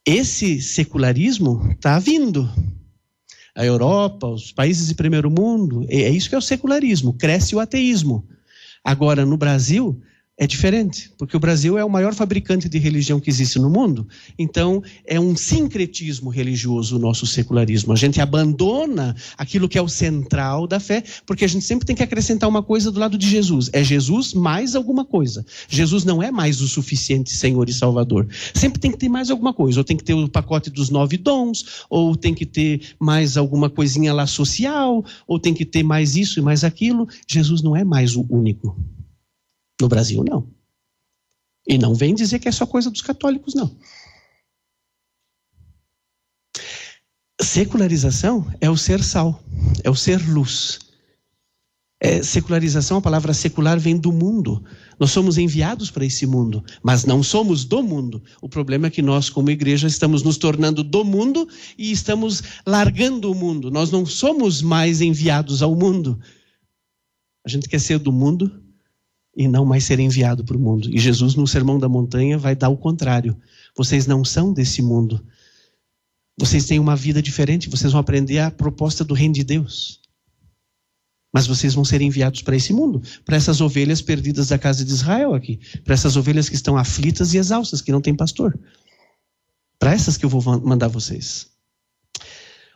Esse secularismo está vindo a Europa, os países de primeiro mundo. É isso que é o secularismo, cresce o ateísmo. Agora, no Brasil, é diferente, porque o Brasil é o maior fabricante de religião que existe no mundo. Então, é um sincretismo religioso o nosso secularismo. A gente abandona aquilo que é o central da fé, porque a gente sempre tem que acrescentar uma coisa do lado de Jesus. É Jesus mais alguma coisa. Jesus não é mais o suficiente Senhor e Salvador. Sempre tem que ter mais alguma coisa. Ou tem que ter o pacote dos nove dons, ou tem que ter mais alguma coisinha lá social, ou tem que ter mais isso e mais aquilo. Jesus não é mais o único. No Brasil, não. E não vem dizer que é só coisa dos católicos, não. Secularização é o ser sal, é o ser luz. É, secularização, a palavra secular vem do mundo. Nós somos enviados para esse mundo, mas não somos do mundo. O problema é que nós, como igreja, estamos nos tornando do mundo e estamos largando o mundo. Nós não somos mais enviados ao mundo. A gente quer ser do mundo, e não mais ser enviado para o mundo. E Jesus, no Sermão da Montanha, vai dar o contrário. Vocês não são desse mundo. Vocês têm uma vida diferente, vocês vão aprender a proposta do reino de Deus. Mas vocês vão ser enviados para esse mundo, para essas ovelhas perdidas da casa de Israel aqui, para essas ovelhas que estão aflitas e exaustas, que não têm pastor. Para essas que eu vou mandar vocês.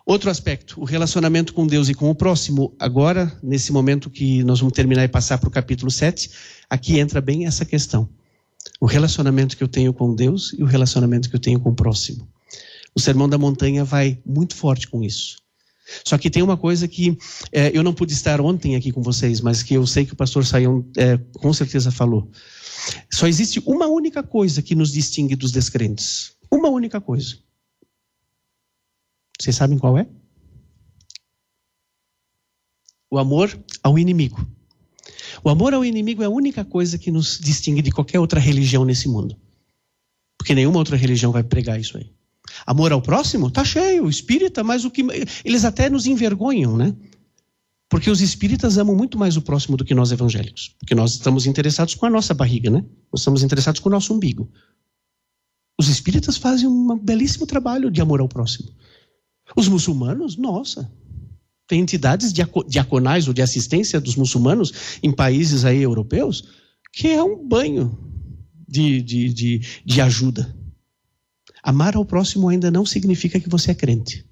Outro aspecto, o relacionamento com Deus e com o próximo. Agora, nesse momento que nós vamos terminar e passar para o capítulo 7, aqui entra bem essa questão. O relacionamento que eu tenho com Deus e o relacionamento que eu tenho com o próximo. O Sermão da Montanha vai muito forte com isso. Só que tem uma coisa que é, eu não pude estar ontem aqui com vocês, mas que eu sei que o pastor Saião é, com certeza falou. Só existe uma única coisa que nos distingue dos descrentes. Uma única coisa. Vocês sabem qual é? O amor ao inimigo. O amor ao inimigo é a única coisa que nos distingue de qualquer outra religião nesse mundo. Porque nenhuma outra religião vai pregar isso aí. Amor ao próximo? Tá cheio, espírita, mas o que. Eles até nos envergonham, né? Porque os espíritas amam muito mais o próximo do que nós evangélicos. Porque nós estamos interessados com a nossa barriga, né? Nós estamos interessados com o nosso umbigo. Os espíritas fazem um belíssimo trabalho de amor ao próximo. Os muçulmanos, nossa, tem entidades diaconais ou de assistência dos muçulmanos em países aí europeus que é um banho de, de, de, de ajuda. Amar ao próximo ainda não significa que você é crente.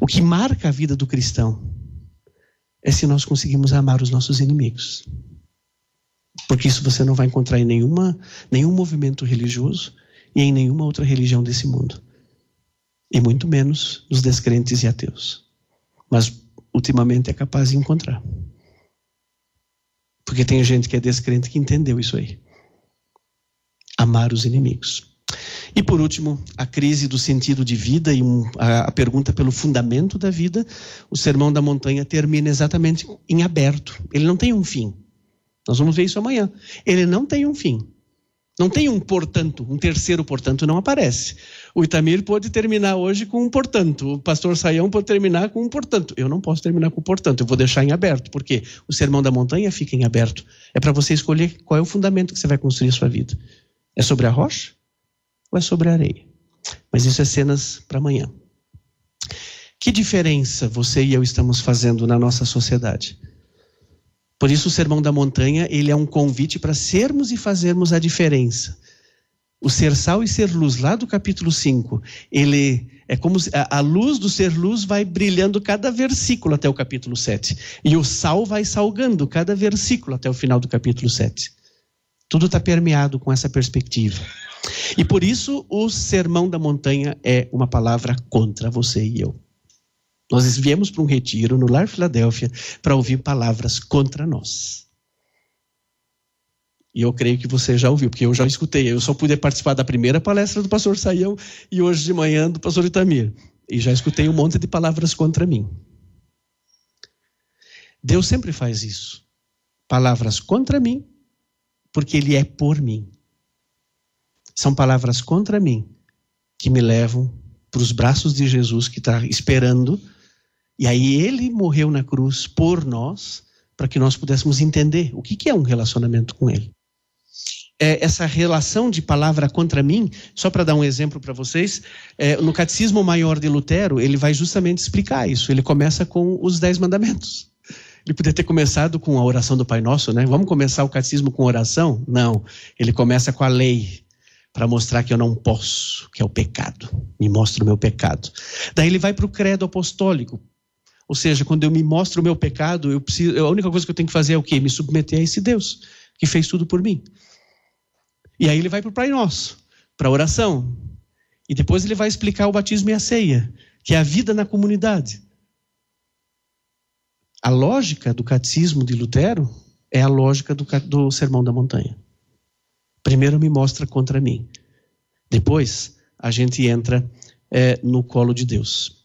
O que marca a vida do cristão é se nós conseguimos amar os nossos inimigos. Porque isso você não vai encontrar em nenhuma, nenhum movimento religioso e em nenhuma outra religião desse mundo. E muito menos nos descrentes e ateus. Mas ultimamente é capaz de encontrar. Porque tem gente que é descrente que entendeu isso aí. Amar os inimigos. E por último, a crise do sentido de vida e um, a, a, pergunta pelo fundamento da vida. O Sermão da Montanha termina exatamente em aberto. Ele não tem um fim. Nós vamos ver isso amanhã. Ele não tem um fim. Não tem um portanto, um terceiro portanto não aparece. O Itamir pode terminar hoje com um portanto, o pastor Saião pode terminar com um portanto. Eu não posso terminar com um portanto, eu vou deixar em aberto, porque o sermão da montanha fica em aberto. É para você escolher qual é o fundamento que você vai construir a sua vida. É sobre a rocha ou é sobre a areia? Mas isso é cenas para amanhã. Que diferença você e eu estamos fazendo na nossa sociedade? Por isso o Sermão da Montanha, ele é um convite para sermos e fazermos a diferença. O ser sal e ser luz, lá do capítulo 5, ele é como a, a luz do ser luz vai brilhando cada versículo até o capítulo 7. E o sal vai salgando cada versículo até o final do capítulo 7. Tudo está permeado com essa perspectiva. E por isso o Sermão da Montanha é uma palavra contra você e eu. Nós viemos para um retiro no Lar Filadélfia para ouvir palavras contra nós. E eu creio que você já ouviu, porque eu já escutei. Eu só pude participar da primeira palestra do pastor Saião e hoje de manhã do pastor Itamir. E já escutei um monte de palavras contra mim. Deus sempre faz isso. Palavras contra mim, porque Ele é por mim. São palavras contra mim que me levam para os braços de Jesus que está esperando e aí ele morreu na cruz por nós, para que nós pudéssemos entender o que é um relacionamento com ele. É, essa relação de palavra contra mim, só para dar um exemplo para vocês, é, no Catecismo Maior de Lutero, ele vai justamente explicar isso. Ele começa com os Dez Mandamentos. Ele poderia ter começado com a oração do Pai Nosso, né? Vamos começar o catecismo com oração? Não. Ele começa com a lei, para mostrar que eu não posso, que é o pecado. Me mostra o meu pecado. Daí ele vai para o credo apostólico, ou seja, quando eu me mostro o meu pecado, eu preciso, a única coisa que eu tenho que fazer é o quê? Me submeter a esse Deus que fez tudo por mim. E aí ele vai para o Pai Nosso, para a oração. E depois ele vai explicar o batismo e a ceia, que é a vida na comunidade. A lógica do catecismo de Lutero é a lógica do, do Sermão da Montanha. Primeiro me mostra contra mim. Depois a gente entra é, no colo de Deus.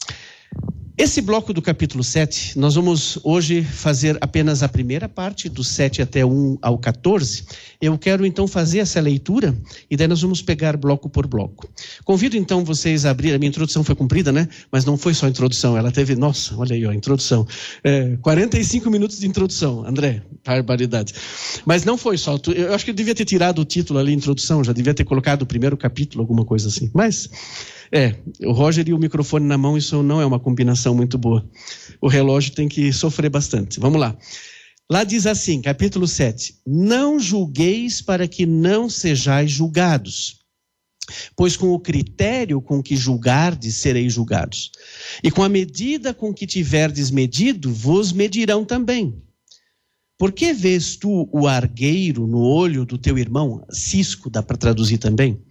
Esse bloco do capítulo 7, nós vamos hoje fazer apenas a primeira parte, do 7 até 1 ao 14. Eu quero então fazer essa leitura e daí nós vamos pegar bloco por bloco. Convido então vocês a abrir, a minha introdução foi cumprida, né? Mas não foi só introdução, ela teve, nossa, olha aí, ó, a introdução. É, 45 minutos de introdução, André, barbaridade. Mas não foi só, eu acho que eu devia ter tirado o título ali, introdução, já devia ter colocado o primeiro capítulo, alguma coisa assim. Mas é, o Roger e o microfone na mão, isso não é uma combinação muito boa. O relógio tem que sofrer bastante. Vamos lá. Lá diz assim, capítulo 7: Não julgueis para que não sejais julgados. Pois com o critério com que julgardes, sereis julgados. E com a medida com que tiverdes medido, vos medirão também. Por que vês tu o argueiro no olho do teu irmão? Cisco, dá para traduzir também.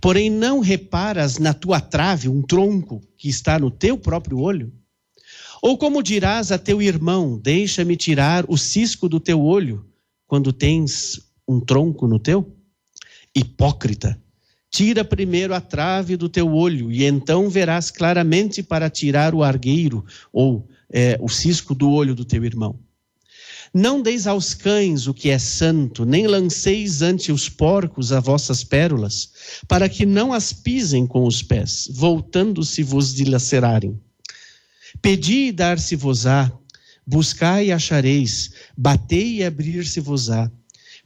Porém, não reparas na tua trave um tronco que está no teu próprio olho? Ou como dirás a teu irmão: Deixa-me tirar o cisco do teu olho, quando tens um tronco no teu? Hipócrita, tira primeiro a trave do teu olho, e então verás claramente para tirar o argueiro, ou é, o cisco do olho do teu irmão. Não deis aos cães o que é santo, nem lanceis ante os porcos as vossas pérolas, para que não as pisem com os pés, voltando-se vos dilacerarem. Pedi e dar-se-vos-á, buscai e achareis, batei e abrir-se-vos-á.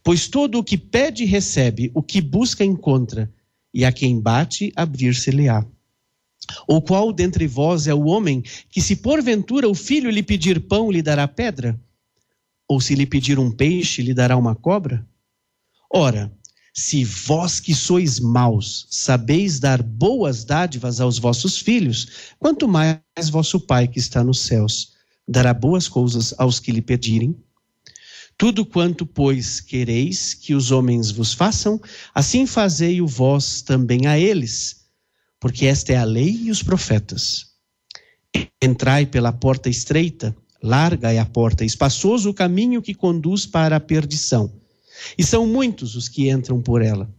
Pois todo o que pede recebe, o que busca encontra, e a quem bate abrir-se-lhe-á. Ou qual dentre vós é o homem que, se porventura o filho lhe pedir pão, lhe dará pedra? Ou se lhe pedir um peixe, lhe dará uma cobra? Ora, Se vós que sois maus sabeis dar boas dádivas aos vossos filhos, quanto mais vosso Pai que está nos céus dará boas coisas aos que lhe pedirem. Tudo quanto, pois, quereis que os homens vos façam, assim fazei-o vós também a eles, porque esta é a lei e os profetas. Entrai pela porta estreita, larga é a porta, espaçoso o caminho que conduz para a perdição e são muitos os que entram por ela.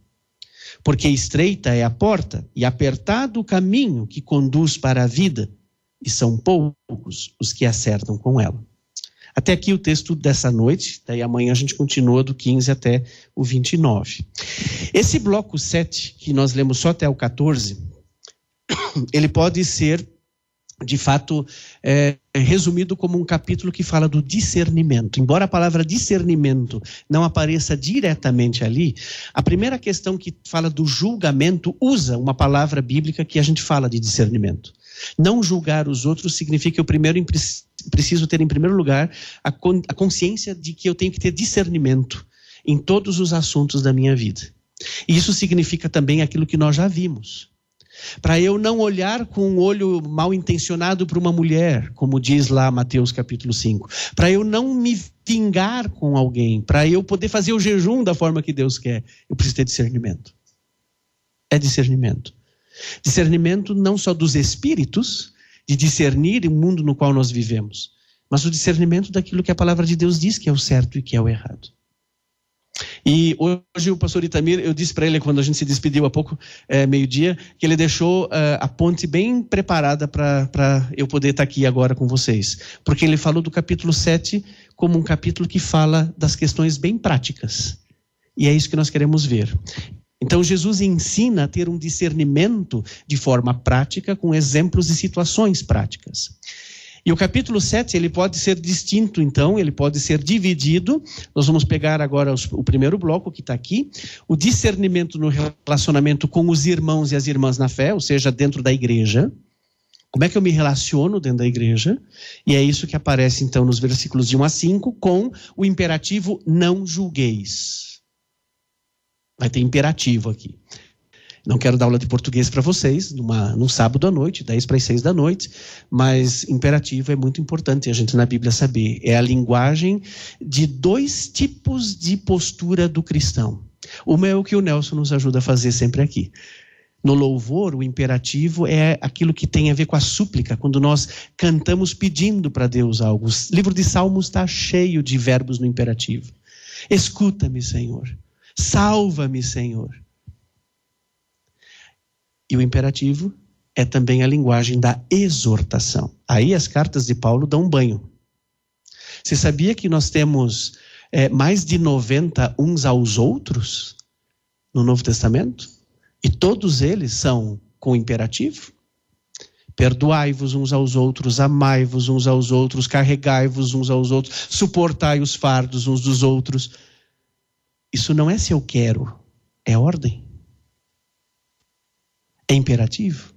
Porque estreita é a porta e apertado o caminho que conduz para a vida, e são poucos os que acertam com ela. Até aqui o texto dessa noite, daí amanhã a gente continua do 15 até o 29. Esse bloco 7, que nós lemos só até o 14, ele pode ser de fato, é, resumido como um capítulo que fala do discernimento. Embora a palavra discernimento não apareça diretamente ali, a primeira questão que fala do julgamento usa uma palavra bíblica que a gente fala de discernimento. Não julgar os outros significa que eu primeiro preciso ter, em primeiro lugar, a, a consciência de que eu tenho que ter discernimento em todos os assuntos da minha vida. E isso significa também aquilo que nós já vimos para eu não olhar com um olho mal intencionado para uma mulher, como diz lá Mateus capítulo 5, para eu não me vingar com alguém, para eu poder fazer o jejum da forma que Deus quer, eu preciso ter discernimento. É discernimento. Discernimento não só dos espíritos, de discernir o mundo no qual nós vivemos, mas o discernimento daquilo que a palavra de Deus diz que é o certo e que é o errado. E hoje o pastor Itamir, eu disse para ele quando a gente se despediu há pouco, é, meio-dia, que ele deixou é, a ponte bem preparada para eu poder estar tá aqui agora com vocês. Porque ele falou do capítulo 7 como um capítulo que fala das questões bem práticas. E é isso que nós queremos ver. Então, Jesus ensina a ter um discernimento de forma prática, com exemplos e situações práticas. E o capítulo 7, ele pode ser distinto, então, ele pode ser dividido. Nós vamos pegar agora os, o primeiro bloco que está aqui, o discernimento no relacionamento com os irmãos e as irmãs na fé, ou seja, dentro da igreja. Como é que eu me relaciono dentro da igreja? E é isso que aparece, então, nos versículos de 1 a 5, com o imperativo não julgueis. Vai ter imperativo aqui. Não quero dar aula de português para vocês numa, num sábado à noite, 10 para as 6 da noite, mas imperativo é muito importante a gente na Bíblia saber. É a linguagem de dois tipos de postura do cristão. Uma é o que o Nelson nos ajuda a fazer sempre aqui. No louvor, o imperativo é aquilo que tem a ver com a súplica, quando nós cantamos pedindo para Deus algo. O livro de Salmos está cheio de verbos no imperativo. Escuta-me, Senhor. Salva-me, Senhor. E o imperativo é também a linguagem da exortação. Aí as cartas de Paulo dão um banho. Você sabia que nós temos é, mais de 90 uns aos outros no Novo Testamento? E todos eles são com imperativo? Perdoai-vos uns aos outros, amai-vos uns aos outros, carregai-vos uns aos outros, suportai os fardos uns dos outros. Isso não é se eu quero, é ordem é imperativo.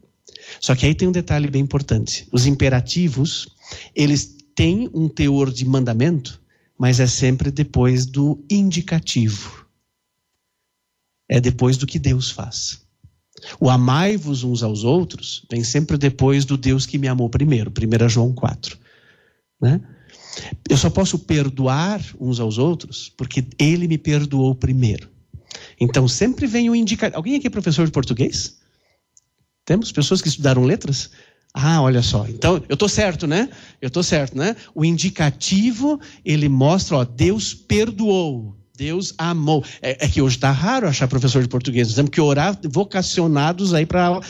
Só que aí tem um detalhe bem importante. Os imperativos, eles têm um teor de mandamento, mas é sempre depois do indicativo. É depois do que Deus faz. O amai-vos uns aos outros vem sempre depois do Deus que me amou primeiro, 1 João 4. Né? Eu só posso perdoar uns aos outros porque ele me perdoou primeiro. Então sempre vem o indicativo. Alguém aqui é professor de português? Temos pessoas que estudaram letras? Ah, olha só. Então, eu estou certo, né? Eu estou certo, né? O indicativo, ele mostra, ó, Deus perdoou. Deus amou. É, é que hoje está raro achar professor de português. Nós temos que orar vocacionados aí para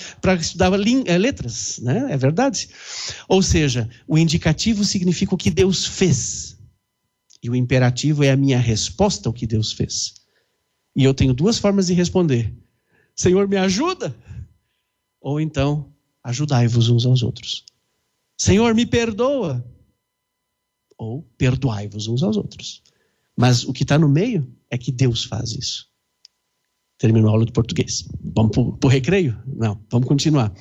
estudar é, letras, né? É verdade. Ou seja, o indicativo significa o que Deus fez. E o imperativo é a minha resposta ao que Deus fez. E eu tenho duas formas de responder. Senhor, me ajuda. Ou então, ajudai-vos uns aos outros. Senhor, me perdoa. Ou perdoai-vos uns aos outros. Mas o que está no meio é que Deus faz isso. Terminou a aula de português. Vamos para o recreio? Não, vamos continuar.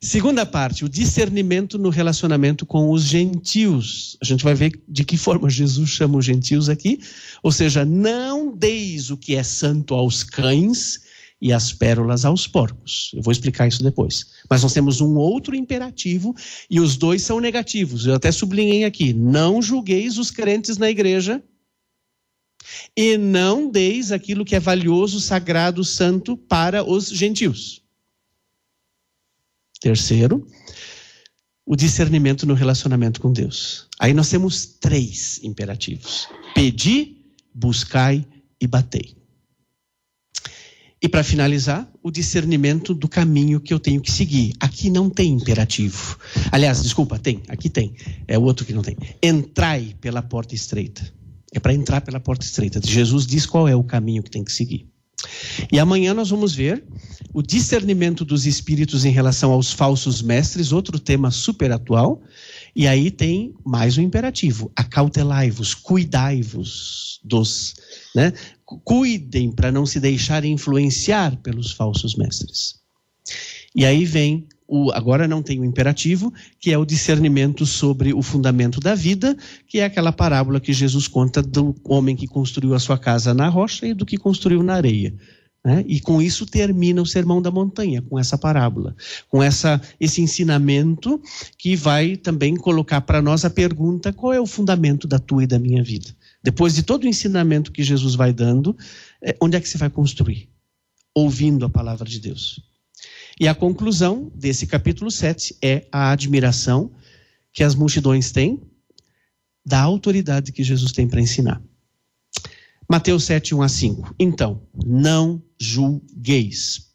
Segunda parte, o discernimento no relacionamento com os gentios. A gente vai ver de que forma Jesus chama os gentios aqui. Ou seja, não deis o que é santo aos cães e as pérolas aos porcos. Eu vou explicar isso depois. Mas nós temos um outro imperativo e os dois são negativos. Eu até sublinhei aqui: não julgueis os crentes na igreja e não deis aquilo que é valioso, sagrado, santo para os gentios. Terceiro, o discernimento no relacionamento com Deus. Aí nós temos três imperativos: pedi, buscai e batei. E para finalizar, o discernimento do caminho que eu tenho que seguir. Aqui não tem imperativo. Aliás, desculpa, tem, aqui tem. É o outro que não tem. Entrai pela porta estreita. É para entrar pela porta estreita. Jesus diz qual é o caminho que tem que seguir. E amanhã nós vamos ver o discernimento dos espíritos em relação aos falsos mestres, outro tema super atual. E aí tem mais um imperativo: acautelai-vos, cuidai-vos dos. Né? Cuidem para não se deixarem influenciar pelos falsos mestres. E aí vem o, agora não tem o imperativo, que é o discernimento sobre o fundamento da vida, que é aquela parábola que Jesus conta do homem que construiu a sua casa na rocha e do que construiu na areia. Né? E com isso termina o Sermão da Montanha, com essa parábola, com essa, esse ensinamento que vai também colocar para nós a pergunta: qual é o fundamento da tua e da minha vida? Depois de todo o ensinamento que Jesus vai dando, é, onde é que você vai construir? Ouvindo a palavra de Deus. E a conclusão desse capítulo 7 é a admiração que as multidões têm da autoridade que Jesus tem para ensinar. Mateus 7, 1 a 5. Então, não julgueis.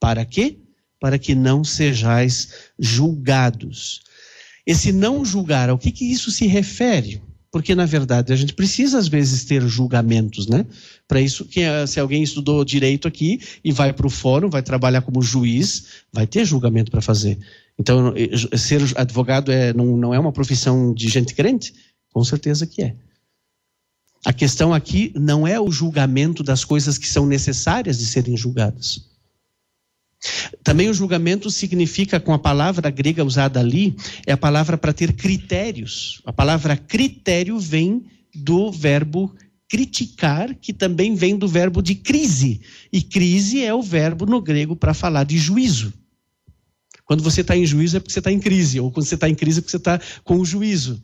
Para quê? Para que não sejais julgados. Esse não julgar, ao que, que isso se refere? Porque na verdade a gente precisa às vezes ter julgamentos, né? Para isso, que se alguém estudou direito aqui e vai para o fórum, vai trabalhar como juiz, vai ter julgamento para fazer. Então, ser advogado é, não, não é uma profissão de gente crente? Com certeza que é. A questão aqui não é o julgamento das coisas que são necessárias de serem julgadas. Também o julgamento significa, com a palavra grega usada ali, é a palavra para ter critérios. A palavra critério vem do verbo criticar, que também vem do verbo de crise. E crise é o verbo no grego para falar de juízo. Quando você está em juízo é porque você está em crise, ou quando você está em crise é porque você está com o juízo.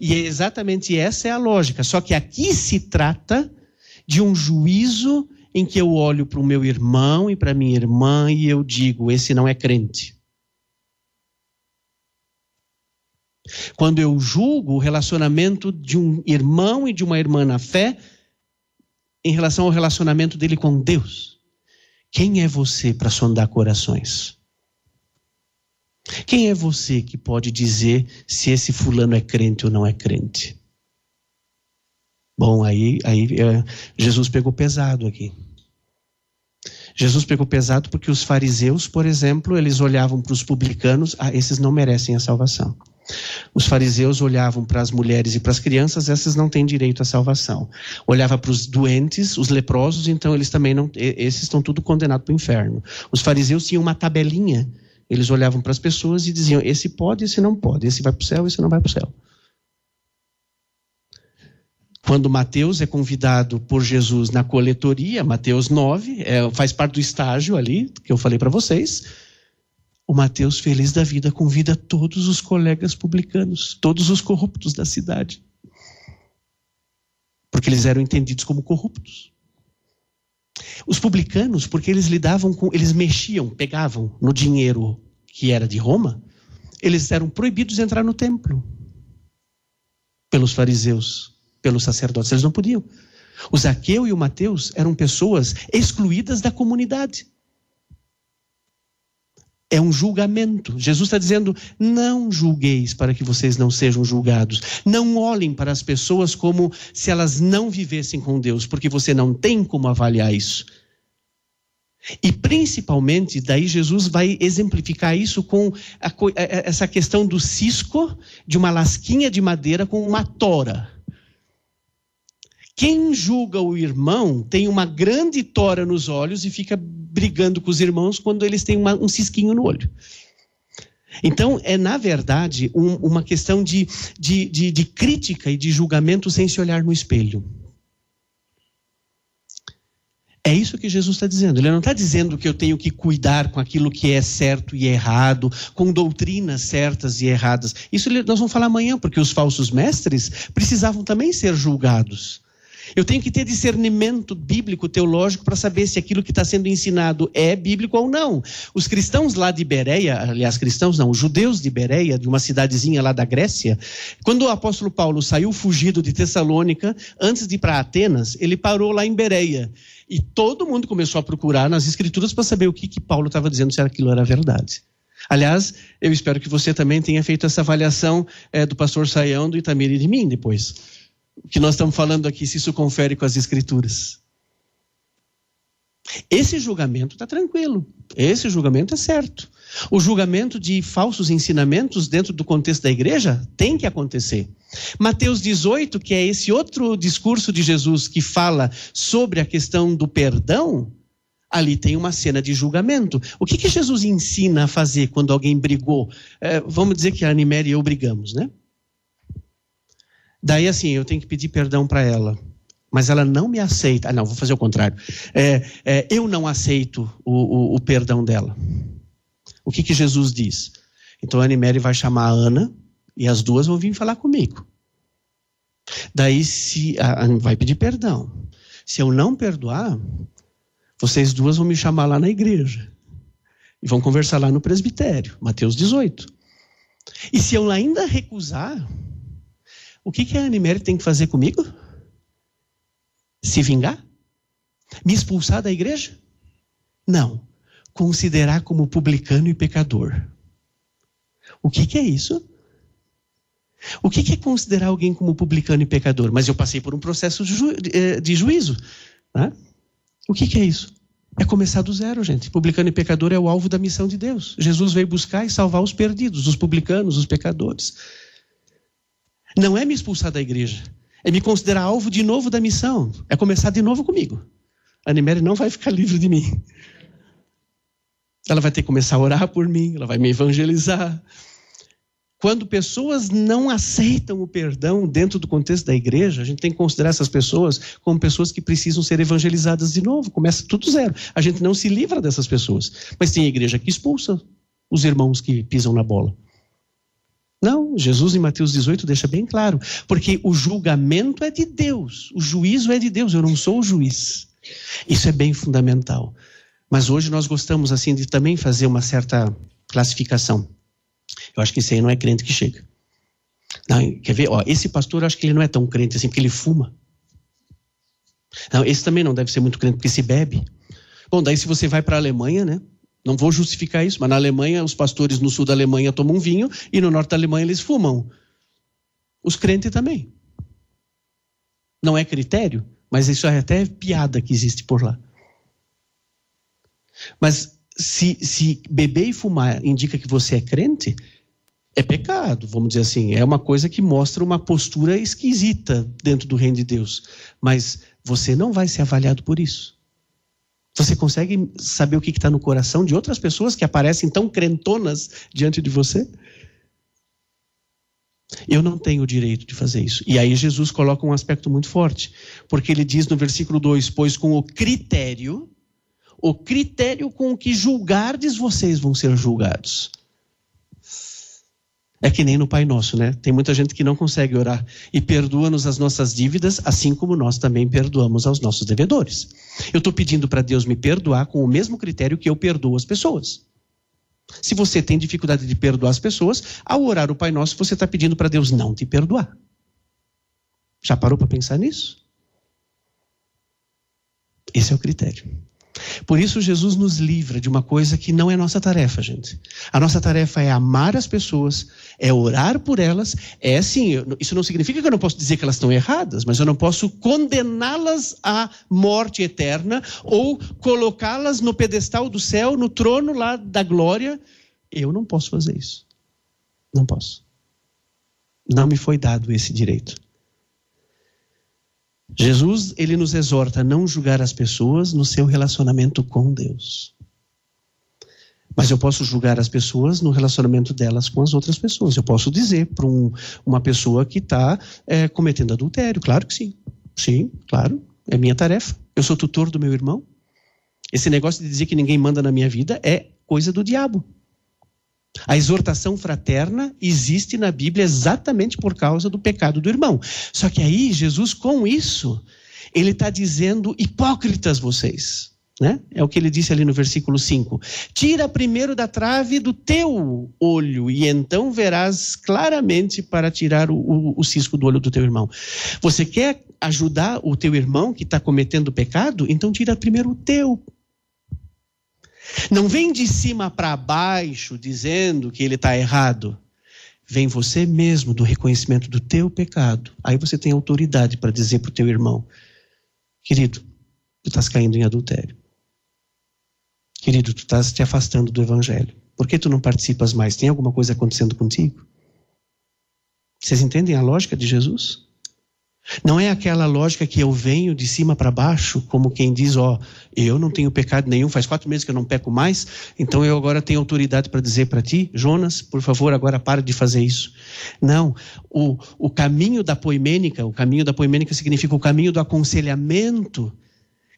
E é exatamente essa é a lógica. Só que aqui se trata de um juízo em que eu olho para o meu irmão e para minha irmã e eu digo: esse não é crente. Quando eu julgo o relacionamento de um irmão e de uma irmã na fé, em relação ao relacionamento dele com Deus, quem é você para sondar corações? Quem é você que pode dizer se esse fulano é crente ou não é crente? Bom, aí, aí é, Jesus pegou pesado aqui. Jesus pegou pesado porque os fariseus, por exemplo, eles olhavam para os publicanos, ah, esses não merecem a salvação. Os fariseus olhavam para as mulheres e para as crianças, essas não têm direito à salvação. Olhava para os doentes, os leprosos, então eles também não, esses estão tudo condenados para o inferno. Os fariseus tinham uma tabelinha, eles olhavam para as pessoas e diziam: esse pode, esse não pode, esse vai para o céu, esse não vai para o céu. Quando Mateus é convidado por Jesus na coletoria, Mateus 9, é, faz parte do estágio ali que eu falei para vocês. O Mateus, feliz da vida, convida todos os colegas publicanos, todos os corruptos da cidade. Porque eles eram entendidos como corruptos. Os publicanos, porque eles lidavam com, eles mexiam, pegavam no dinheiro que era de Roma, eles eram proibidos de entrar no templo pelos fariseus pelos sacerdotes. Eles não podiam. O Zaqueu e o Mateus eram pessoas excluídas da comunidade. É um julgamento. Jesus está dizendo: não julgueis para que vocês não sejam julgados. Não olhem para as pessoas como se elas não vivessem com Deus, porque você não tem como avaliar isso. E principalmente, daí Jesus vai exemplificar isso com a, essa questão do cisco de uma lasquinha de madeira com uma tora. Quem julga o irmão tem uma grande tora nos olhos e fica brigando com os irmãos quando eles têm uma, um cisquinho no olho. Então, é, na verdade, um, uma questão de, de, de, de crítica e de julgamento sem se olhar no espelho. É isso que Jesus está dizendo. Ele não está dizendo que eu tenho que cuidar com aquilo que é certo e errado, com doutrinas certas e erradas. Isso nós vamos falar amanhã, porque os falsos mestres precisavam também ser julgados. Eu tenho que ter discernimento bíblico, teológico, para saber se aquilo que está sendo ensinado é bíblico ou não. Os cristãos lá de Bereia, aliás, cristãos não, os judeus de Bereia, de uma cidadezinha lá da Grécia, quando o apóstolo Paulo saiu fugido de Tessalônica, antes de ir para Atenas, ele parou lá em Bereia. E todo mundo começou a procurar nas escrituras para saber o que, que Paulo estava dizendo, se aquilo era verdade. Aliás, eu espero que você também tenha feito essa avaliação é, do pastor Saião, do Itamir e de mim depois que nós estamos falando aqui, se isso confere com as Escrituras. Esse julgamento está tranquilo. Esse julgamento é certo. O julgamento de falsos ensinamentos dentro do contexto da igreja tem que acontecer. Mateus 18, que é esse outro discurso de Jesus que fala sobre a questão do perdão, ali tem uma cena de julgamento. O que, que Jesus ensina a fazer quando alguém brigou? É, vamos dizer que a Animéria e eu brigamos, né? Daí, assim, eu tenho que pedir perdão para ela. Mas ela não me aceita. Ah, não, vou fazer o contrário. É, é, eu não aceito o, o, o, perdão dela. O que, que Jesus diz? Então a Animere vai chamar a Ana e as duas vão vir falar comigo. Daí, se a, vai pedir perdão. Se eu não perdoar, vocês duas vão me chamar lá na igreja. E vão conversar lá no presbitério. Mateus 18. E se eu ainda recusar, o que, que a Animere tem que fazer comigo? Se vingar? Me expulsar da igreja? Não. Considerar como publicano e pecador. O que, que é isso? O que, que é considerar alguém como publicano e pecador? Mas eu passei por um processo de, ju eh, de juízo. Né? O que, que é isso? É começar do zero, gente. Publicano e pecador é o alvo da missão de Deus. Jesus veio buscar e salvar os perdidos, os publicanos, os pecadores. Não é me expulsar da igreja, é me considerar alvo de novo da missão, é começar de novo comigo. A Animere não vai ficar livre de mim. Ela vai ter que começar a orar por mim, ela vai me evangelizar. Quando pessoas não aceitam o perdão dentro do contexto da igreja, a gente tem que considerar essas pessoas como pessoas que precisam ser evangelizadas de novo. Começa tudo zero. A gente não se livra dessas pessoas. Mas tem igreja que expulsa os irmãos que pisam na bola. Não, Jesus em Mateus 18 deixa bem claro, porque o julgamento é de Deus, o juízo é de Deus, eu não sou o juiz. Isso é bem fundamental. Mas hoje nós gostamos assim de também fazer uma certa classificação. Eu acho que esse aí não é crente que chega. Não, quer ver? Ó, esse pastor eu acho que ele não é tão crente assim, porque ele fuma. Não, esse também não deve ser muito crente, porque se bebe. Bom, daí se você vai para a Alemanha, né? Não vou justificar isso, mas na Alemanha, os pastores no sul da Alemanha tomam vinho e no norte da Alemanha eles fumam. Os crentes também. Não é critério, mas isso é até piada que existe por lá. Mas se, se beber e fumar indica que você é crente, é pecado, vamos dizer assim. É uma coisa que mostra uma postura esquisita dentro do reino de Deus. Mas você não vai ser avaliado por isso. Você consegue saber o que está no coração de outras pessoas que aparecem tão crentonas diante de você? Eu não tenho o direito de fazer isso. E aí Jesus coloca um aspecto muito forte, porque ele diz no versículo 2: Pois com o critério, o critério com o que julgardes, vocês vão ser julgados. É que nem no Pai Nosso, né? Tem muita gente que não consegue orar. E perdoa-nos as nossas dívidas, assim como nós também perdoamos aos nossos devedores. Eu estou pedindo para Deus me perdoar com o mesmo critério que eu perdoo as pessoas. Se você tem dificuldade de perdoar as pessoas, ao orar o Pai Nosso, você está pedindo para Deus não te perdoar. Já parou para pensar nisso? Esse é o critério. Por isso, Jesus nos livra de uma coisa que não é nossa tarefa, gente. A nossa tarefa é amar as pessoas, é orar por elas. É assim, isso não significa que eu não posso dizer que elas estão erradas, mas eu não posso condená-las à morte eterna ou colocá-las no pedestal do céu, no trono lá da glória. Eu não posso fazer isso. Não posso. Não me foi dado esse direito. Jesus, ele nos exorta a não julgar as pessoas no seu relacionamento com Deus. Mas eu posso julgar as pessoas no relacionamento delas com as outras pessoas. Eu posso dizer para um, uma pessoa que está é, cometendo adultério. Claro que sim. Sim, claro. É minha tarefa. Eu sou tutor do meu irmão. Esse negócio de dizer que ninguém manda na minha vida é coisa do diabo. A exortação fraterna existe na Bíblia exatamente por causa do pecado do irmão. Só que aí, Jesus, com isso, ele está dizendo: hipócritas vocês. Né? É o que ele disse ali no versículo 5. Tira primeiro da trave do teu olho, e então verás claramente para tirar o, o, o cisco do olho do teu irmão. Você quer ajudar o teu irmão que está cometendo pecado? Então tira primeiro o teu. Não vem de cima para baixo dizendo que ele está errado. Vem você mesmo do reconhecimento do teu pecado. Aí você tem autoridade para dizer para o teu irmão: querido, tu estás caindo em adultério. Querido, tu estás te afastando do evangelho. Por que tu não participas mais? Tem alguma coisa acontecendo contigo? Vocês entendem a lógica de Jesus? Não é aquela lógica que eu venho de cima para baixo, como quem diz, ó, eu não tenho pecado nenhum, faz quatro meses que eu não peco mais, então eu agora tenho autoridade para dizer para ti, Jonas, por favor, agora para de fazer isso. Não, o, o caminho da poimênica, o caminho da poimênica significa o caminho do aconselhamento,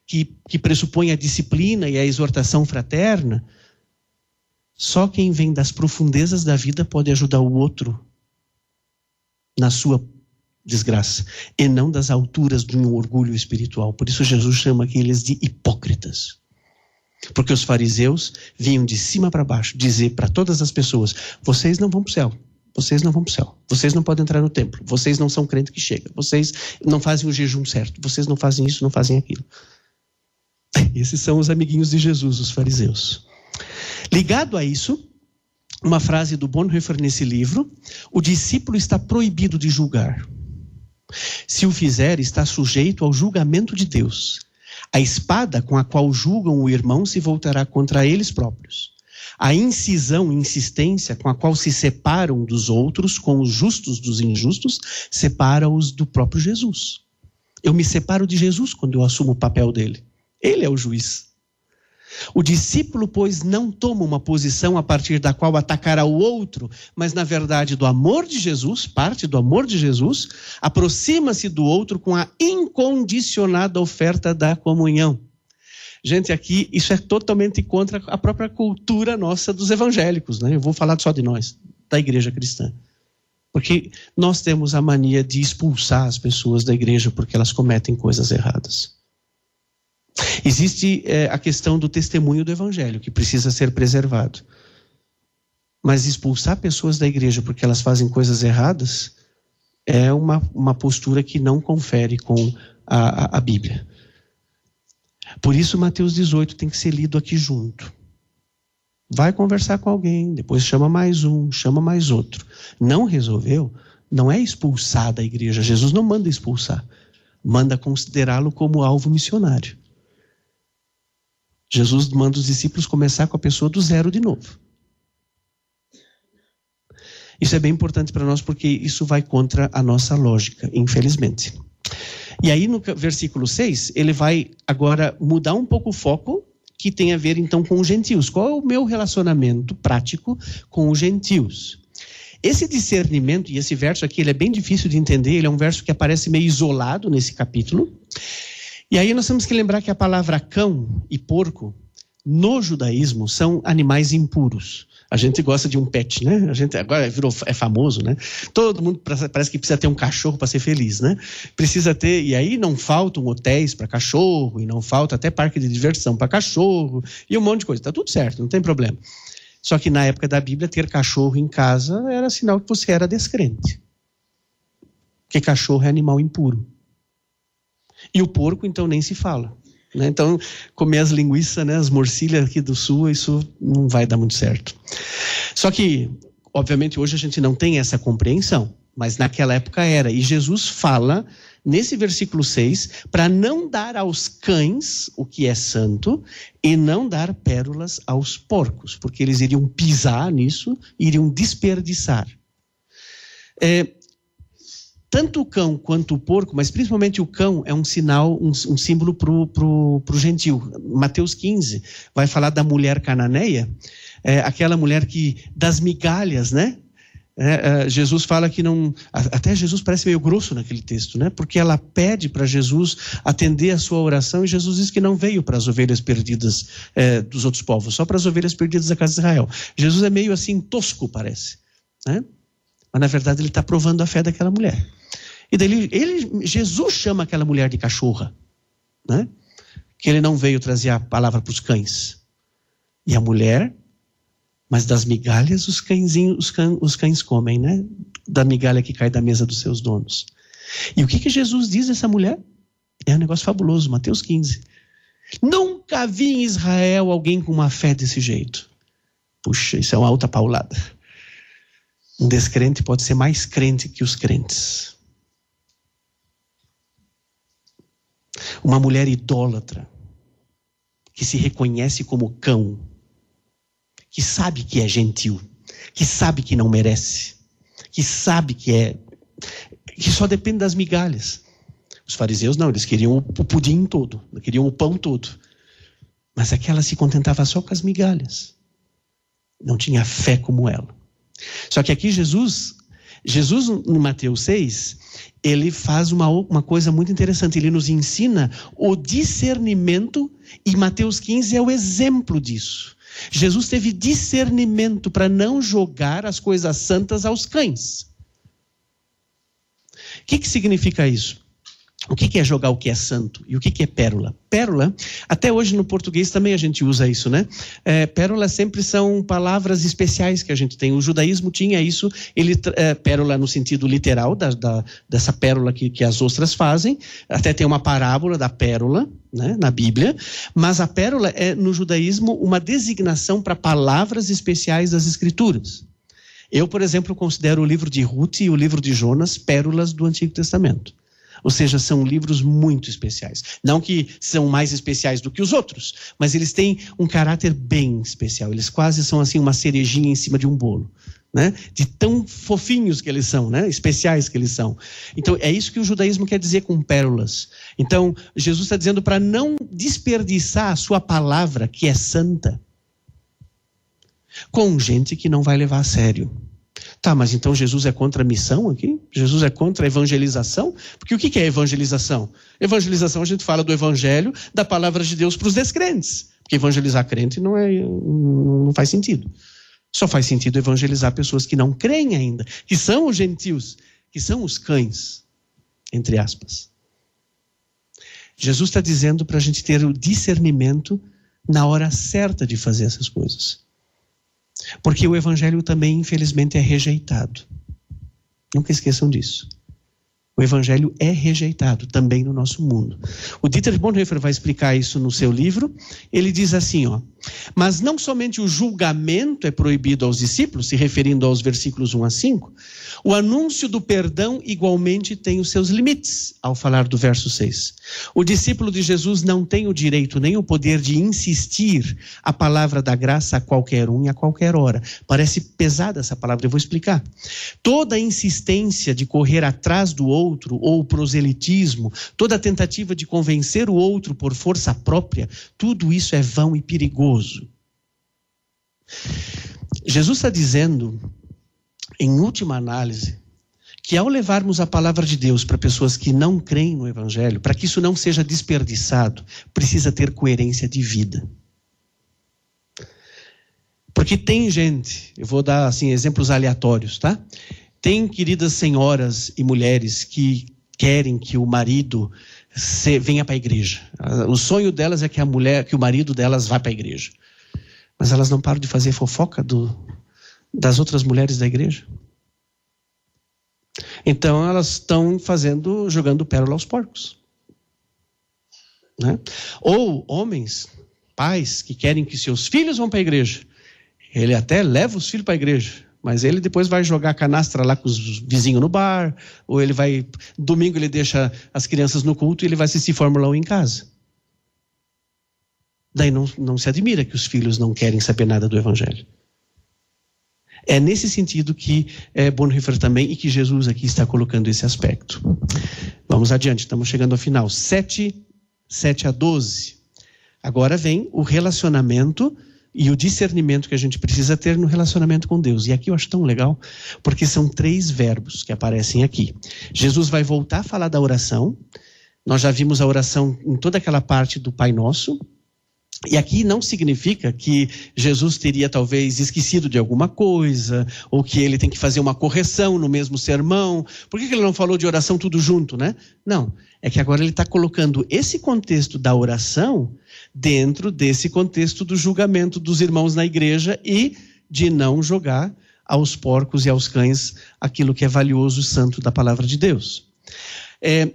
que, que pressupõe a disciplina e a exortação fraterna, só quem vem das profundezas da vida pode ajudar o outro na sua desgraça, e não das alturas de um orgulho espiritual. Por isso Jesus chama aqueles de hipócritas. Porque os fariseus vinham de cima para baixo dizer para todas as pessoas: vocês não vão para o céu, vocês não vão para o céu, vocês não podem entrar no templo, vocês não são crente que chega, vocês não fazem o jejum certo, vocês não fazem isso, não fazem aquilo. Esses são os amiguinhos de Jesus, os fariseus. Ligado a isso, uma frase do Bonhoeffer nesse livro: o discípulo está proibido de julgar. Se o fizer, está sujeito ao julgamento de Deus. A espada com a qual julgam o irmão se voltará contra eles próprios. A incisão, insistência com a qual se separam dos outros, com os justos dos injustos, separa-os do próprio Jesus. Eu me separo de Jesus quando eu assumo o papel dele. Ele é o juiz. O discípulo, pois, não toma uma posição a partir da qual atacará o outro, mas, na verdade, do amor de Jesus, parte do amor de Jesus, aproxima-se do outro com a incondicionada oferta da comunhão. Gente, aqui isso é totalmente contra a própria cultura nossa dos evangélicos, né? Eu vou falar só de nós, da igreja cristã. Porque nós temos a mania de expulsar as pessoas da igreja porque elas cometem coisas erradas. Existe é, a questão do testemunho do evangelho, que precisa ser preservado. Mas expulsar pessoas da igreja porque elas fazem coisas erradas é uma, uma postura que não confere com a, a, a Bíblia. Por isso, Mateus 18 tem que ser lido aqui junto. Vai conversar com alguém, depois chama mais um, chama mais outro. Não resolveu, não é expulsar da igreja. Jesus não manda expulsar, manda considerá-lo como alvo missionário. Jesus manda os discípulos começar com a pessoa do zero de novo. Isso é bem importante para nós porque isso vai contra a nossa lógica, infelizmente. E aí no versículo 6, ele vai agora mudar um pouco o foco, que tem a ver então com os gentios. Qual é o meu relacionamento prático com os gentios? Esse discernimento, e esse verso aqui, ele é bem difícil de entender, ele é um verso que aparece meio isolado nesse capítulo. E aí nós temos que lembrar que a palavra cão e porco, no judaísmo, são animais impuros. A gente gosta de um pet, né? A gente agora virou é famoso, né? Todo mundo parece que precisa ter um cachorro para ser feliz, né? Precisa ter e aí não faltam hotéis para cachorro e não falta até parque de diversão para cachorro e um monte de coisa. Tá tudo certo, não tem problema. Só que na época da Bíblia ter cachorro em casa era sinal que você era descrente. Porque cachorro é animal impuro. E o porco, então, nem se fala. Né? Então, comer as linguiças, né, as morcilhas aqui do sul, isso não vai dar muito certo. Só que, obviamente, hoje a gente não tem essa compreensão, mas naquela época era. E Jesus fala, nesse versículo 6, para não dar aos cães o que é santo e não dar pérolas aos porcos, porque eles iriam pisar nisso, iriam desperdiçar. É, tanto o cão quanto o porco, mas principalmente o cão, é um sinal, um, um símbolo para o gentil. Mateus 15 vai falar da mulher cananeia. é, aquela mulher que das migalhas, né? É, é, Jesus fala que não. Até Jesus parece meio grosso naquele texto, né? Porque ela pede para Jesus atender a sua oração e Jesus diz que não veio para as ovelhas perdidas é, dos outros povos, só para as ovelhas perdidas da casa de Israel. Jesus é meio assim tosco, parece, né? Mas na verdade ele está provando a fé daquela mulher. E daí ele, Jesus chama aquela mulher de cachorra, né? Que ele não veio trazer a palavra para os cães. E a mulher mas das migalhas os, cãezinhos, os, cães, os cães comem, né? Da migalha que cai da mesa dos seus donos. E o que, que Jesus diz a essa mulher? É um negócio fabuloso, Mateus 15. Nunca vi em Israel alguém com uma fé desse jeito. Puxa, isso é uma alta paulada. Um descrente pode ser mais crente que os crentes. Uma mulher idólatra, que se reconhece como cão, que sabe que é gentil, que sabe que não merece, que sabe que é que só depende das migalhas. Os fariseus não, eles queriam o pudim todo, queriam o pão todo. Mas aquela se contentava só com as migalhas. Não tinha fé como ela. Só que aqui Jesus, Jesus no Mateus 6, ele faz uma, uma coisa muito interessante. Ele nos ensina o discernimento, e Mateus 15 é o exemplo disso. Jesus teve discernimento para não jogar as coisas santas aos cães. O que, que significa isso? O que é jogar o que é santo e o que é pérola? Pérola, até hoje no português também a gente usa isso, né? É, pérola sempre são palavras especiais que a gente tem. O judaísmo tinha isso, ele é, pérola no sentido literal da, da, dessa pérola que, que as ostras fazem. Até tem uma parábola da pérola, né, na Bíblia. Mas a pérola é no judaísmo uma designação para palavras especiais das Escrituras. Eu, por exemplo, considero o livro de Ruth e o livro de Jonas pérolas do Antigo Testamento. Ou seja, são livros muito especiais. Não que são mais especiais do que os outros, mas eles têm um caráter bem especial. Eles quase são assim uma cerejinha em cima de um bolo. Né? De tão fofinhos que eles são, né? especiais que eles são. Então, é isso que o judaísmo quer dizer com pérolas. Então, Jesus está dizendo para não desperdiçar a sua palavra, que é santa, com gente que não vai levar a sério. Tá, mas então Jesus é contra a missão aqui? Jesus é contra a evangelização? Porque o que é evangelização? Evangelização a gente fala do evangelho, da palavra de Deus para os descrentes. Porque evangelizar crente não, é, não faz sentido. Só faz sentido evangelizar pessoas que não creem ainda, que são os gentios, que são os cães, entre aspas. Jesus está dizendo para a gente ter o discernimento na hora certa de fazer essas coisas. Porque o evangelho também, infelizmente, é rejeitado. Nunca esqueçam disso. O evangelho é rejeitado também no nosso mundo. O Dietrich Bonhoeffer vai explicar isso no seu livro. Ele diz assim, ó: "Mas não somente o julgamento é proibido aos discípulos, se referindo aos versículos 1 a 5, o anúncio do perdão igualmente tem os seus limites, ao falar do verso 6. O discípulo de Jesus não tem o direito nem o poder de insistir a palavra da graça a qualquer um e a qualquer hora. Parece pesada essa palavra, eu vou explicar. Toda insistência de correr atrás do outro ou proselitismo, toda tentativa de convencer o outro por força própria, tudo isso é vão e perigoso. Jesus está dizendo em última análise, que ao levarmos a palavra de Deus para pessoas que não creem no Evangelho, para que isso não seja desperdiçado, precisa ter coerência de vida. Porque tem gente, eu vou dar assim exemplos aleatórios, tá? Tem queridas senhoras e mulheres que querem que o marido se, venha para a igreja. O sonho delas é que a mulher, que o marido delas vá para a igreja. Mas elas não param de fazer fofoca do, das outras mulheres da igreja. Então elas estão fazendo, jogando pérola aos porcos. Né? Ou homens, pais, que querem que seus filhos vão para a igreja. Ele até leva os filhos para a igreja, mas ele depois vai jogar canastra lá com os vizinhos no bar, ou ele vai. Domingo ele deixa as crianças no culto e ele vai assistir Fórmula 1 em casa. Daí não, não se admira que os filhos não querem saber nada do Evangelho. É nesse sentido que é, Bonhoeffer também e que Jesus aqui está colocando esse aspecto. Vamos adiante, estamos chegando ao final. 7, 7 a 12. Agora vem o relacionamento e o discernimento que a gente precisa ter no relacionamento com Deus. E aqui eu acho tão legal, porque são três verbos que aparecem aqui. Jesus vai voltar a falar da oração. Nós já vimos a oração em toda aquela parte do Pai Nosso, e aqui não significa que Jesus teria talvez esquecido de alguma coisa, ou que ele tem que fazer uma correção no mesmo sermão. Por que ele não falou de oração tudo junto, né? Não. É que agora ele está colocando esse contexto da oração dentro desse contexto do julgamento dos irmãos na igreja e de não jogar aos porcos e aos cães aquilo que é valioso e santo da palavra de Deus. É,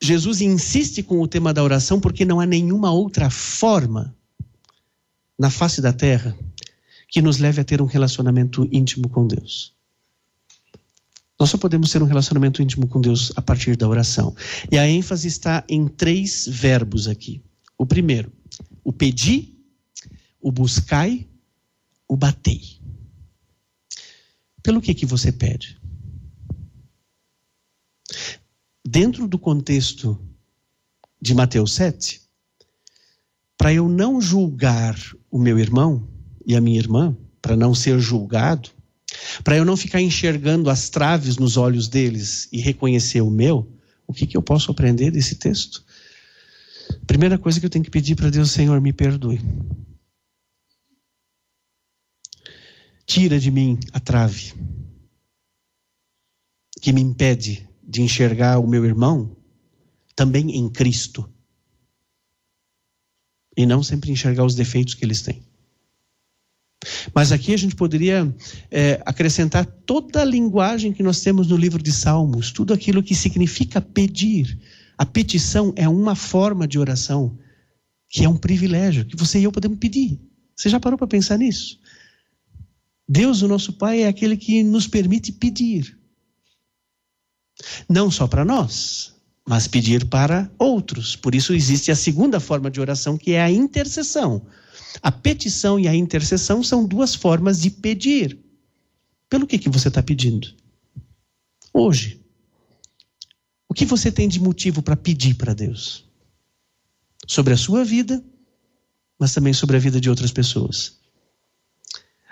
Jesus insiste com o tema da oração porque não há nenhuma outra forma na face da terra que nos leve a ter um relacionamento íntimo com Deus. Nós só podemos ter um relacionamento íntimo com Deus a partir da oração. E a ênfase está em três verbos aqui. O primeiro, o pedir, o buscai, o batei. Pelo que que você pede? dentro do contexto de Mateus 7, para eu não julgar o meu irmão e a minha irmã, para não ser julgado, para eu não ficar enxergando as traves nos olhos deles e reconhecer o meu, o que, que eu posso aprender desse texto? Primeira coisa que eu tenho que pedir para Deus, Senhor, me perdoe. Tira de mim a trave que me impede de enxergar o meu irmão também em Cristo. E não sempre enxergar os defeitos que eles têm. Mas aqui a gente poderia é, acrescentar toda a linguagem que nós temos no livro de Salmos, tudo aquilo que significa pedir. A petição é uma forma de oração que é um privilégio, que você e eu podemos pedir. Você já parou para pensar nisso? Deus, o nosso Pai, é aquele que nos permite pedir. Não só para nós, mas pedir para outros. Por isso existe a segunda forma de oração, que é a intercessão. A petição e a intercessão são duas formas de pedir. Pelo que, que você está pedindo? Hoje. O que você tem de motivo para pedir para Deus? Sobre a sua vida, mas também sobre a vida de outras pessoas.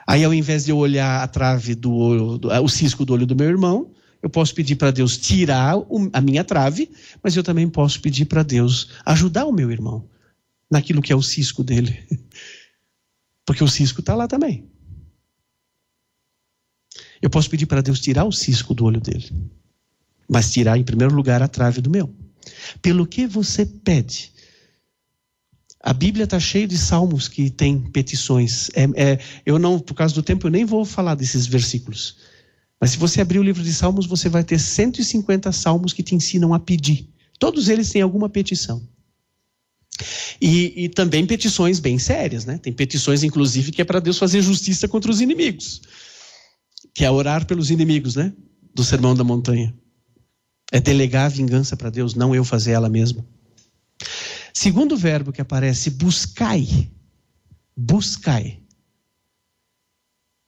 Aí, ao invés de eu olhar a trave do olho, o cisco do olho do meu irmão, eu posso pedir para Deus tirar a minha trave, mas eu também posso pedir para Deus ajudar o meu irmão naquilo que é o cisco dele. Porque o cisco está lá também. Eu posso pedir para Deus tirar o cisco do olho dele, mas tirar em primeiro lugar a trave do meu. Pelo que você pede? A Bíblia está cheia de salmos que tem petições. É, é, eu não, por causa do tempo, eu nem vou falar desses versículos. Mas se você abrir o livro de Salmos, você vai ter 150 salmos que te ensinam a pedir. Todos eles têm alguma petição. E, e também petições bem sérias, né? Tem petições, inclusive, que é para Deus fazer justiça contra os inimigos. Que é orar pelos inimigos, né? Do Sermão da Montanha. É delegar a vingança para Deus, não eu fazer ela mesma. Segundo verbo que aparece, buscai. Buscai.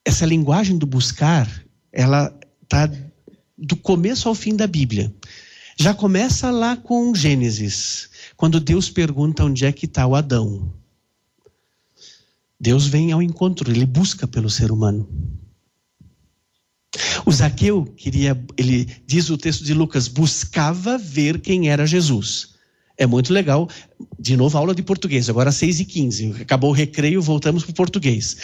Essa linguagem do buscar ela está do começo ao fim da Bíblia. Já começa lá com Gênesis, quando Deus pergunta onde é que está o Adão. Deus vem ao encontro, ele busca pelo ser humano. O Zaqueu queria, ele diz o texto de Lucas, buscava ver quem era Jesus. É muito legal. De novo, aula de português, agora 6 e 15 Acabou o recreio, voltamos para o português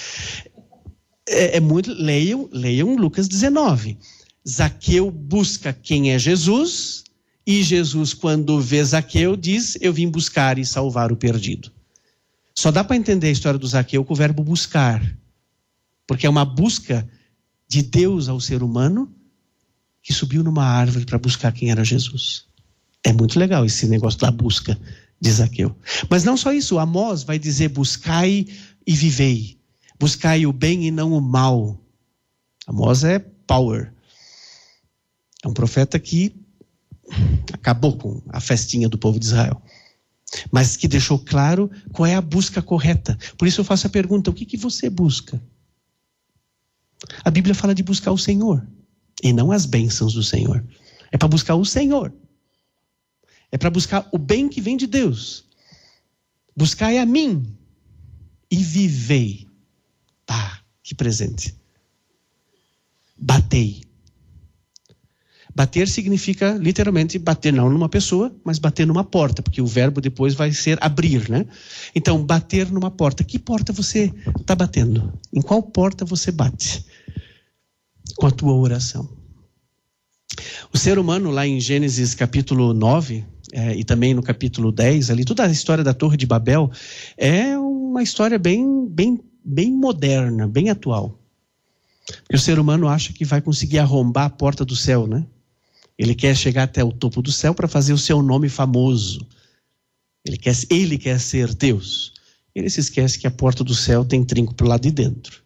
é, é muito. Leiam, leiam Lucas 19. Zaqueu busca quem é Jesus, e Jesus, quando vê Zaqueu, diz: Eu vim buscar e salvar o perdido. Só dá para entender a história do Zaqueu com o verbo buscar, porque é uma busca de Deus ao ser humano que subiu numa árvore para buscar quem era Jesus. É muito legal esse negócio da busca de Zaqueu. Mas não só isso, Amós vai dizer: buscai e vivei. Buscai o bem e não o mal. Amós é power. É um profeta que acabou com a festinha do povo de Israel. Mas que deixou claro qual é a busca correta. Por isso eu faço a pergunta: o que, que você busca? A Bíblia fala de buscar o Senhor e não as bênçãos do Senhor. É para buscar o Senhor. É para buscar o bem que vem de Deus. Buscai a mim e vivei Que presente. Batei. Bater significa literalmente bater não numa pessoa, mas bater numa porta, porque o verbo depois vai ser abrir, né? Então, bater numa porta. Que porta você está batendo? Em qual porta você bate? Com a tua oração. O ser humano, lá em Gênesis capítulo 9, é, e também no capítulo 10, ali, toda a história da Torre de Babel é uma história bem, bem, bem moderna, bem atual. Porque o ser humano acha que vai conseguir arrombar a porta do céu, né? Ele quer chegar até o topo do céu para fazer o seu nome famoso. Ele quer, ele quer ser Deus. Ele se esquece que a porta do céu tem trinco para o lado de dentro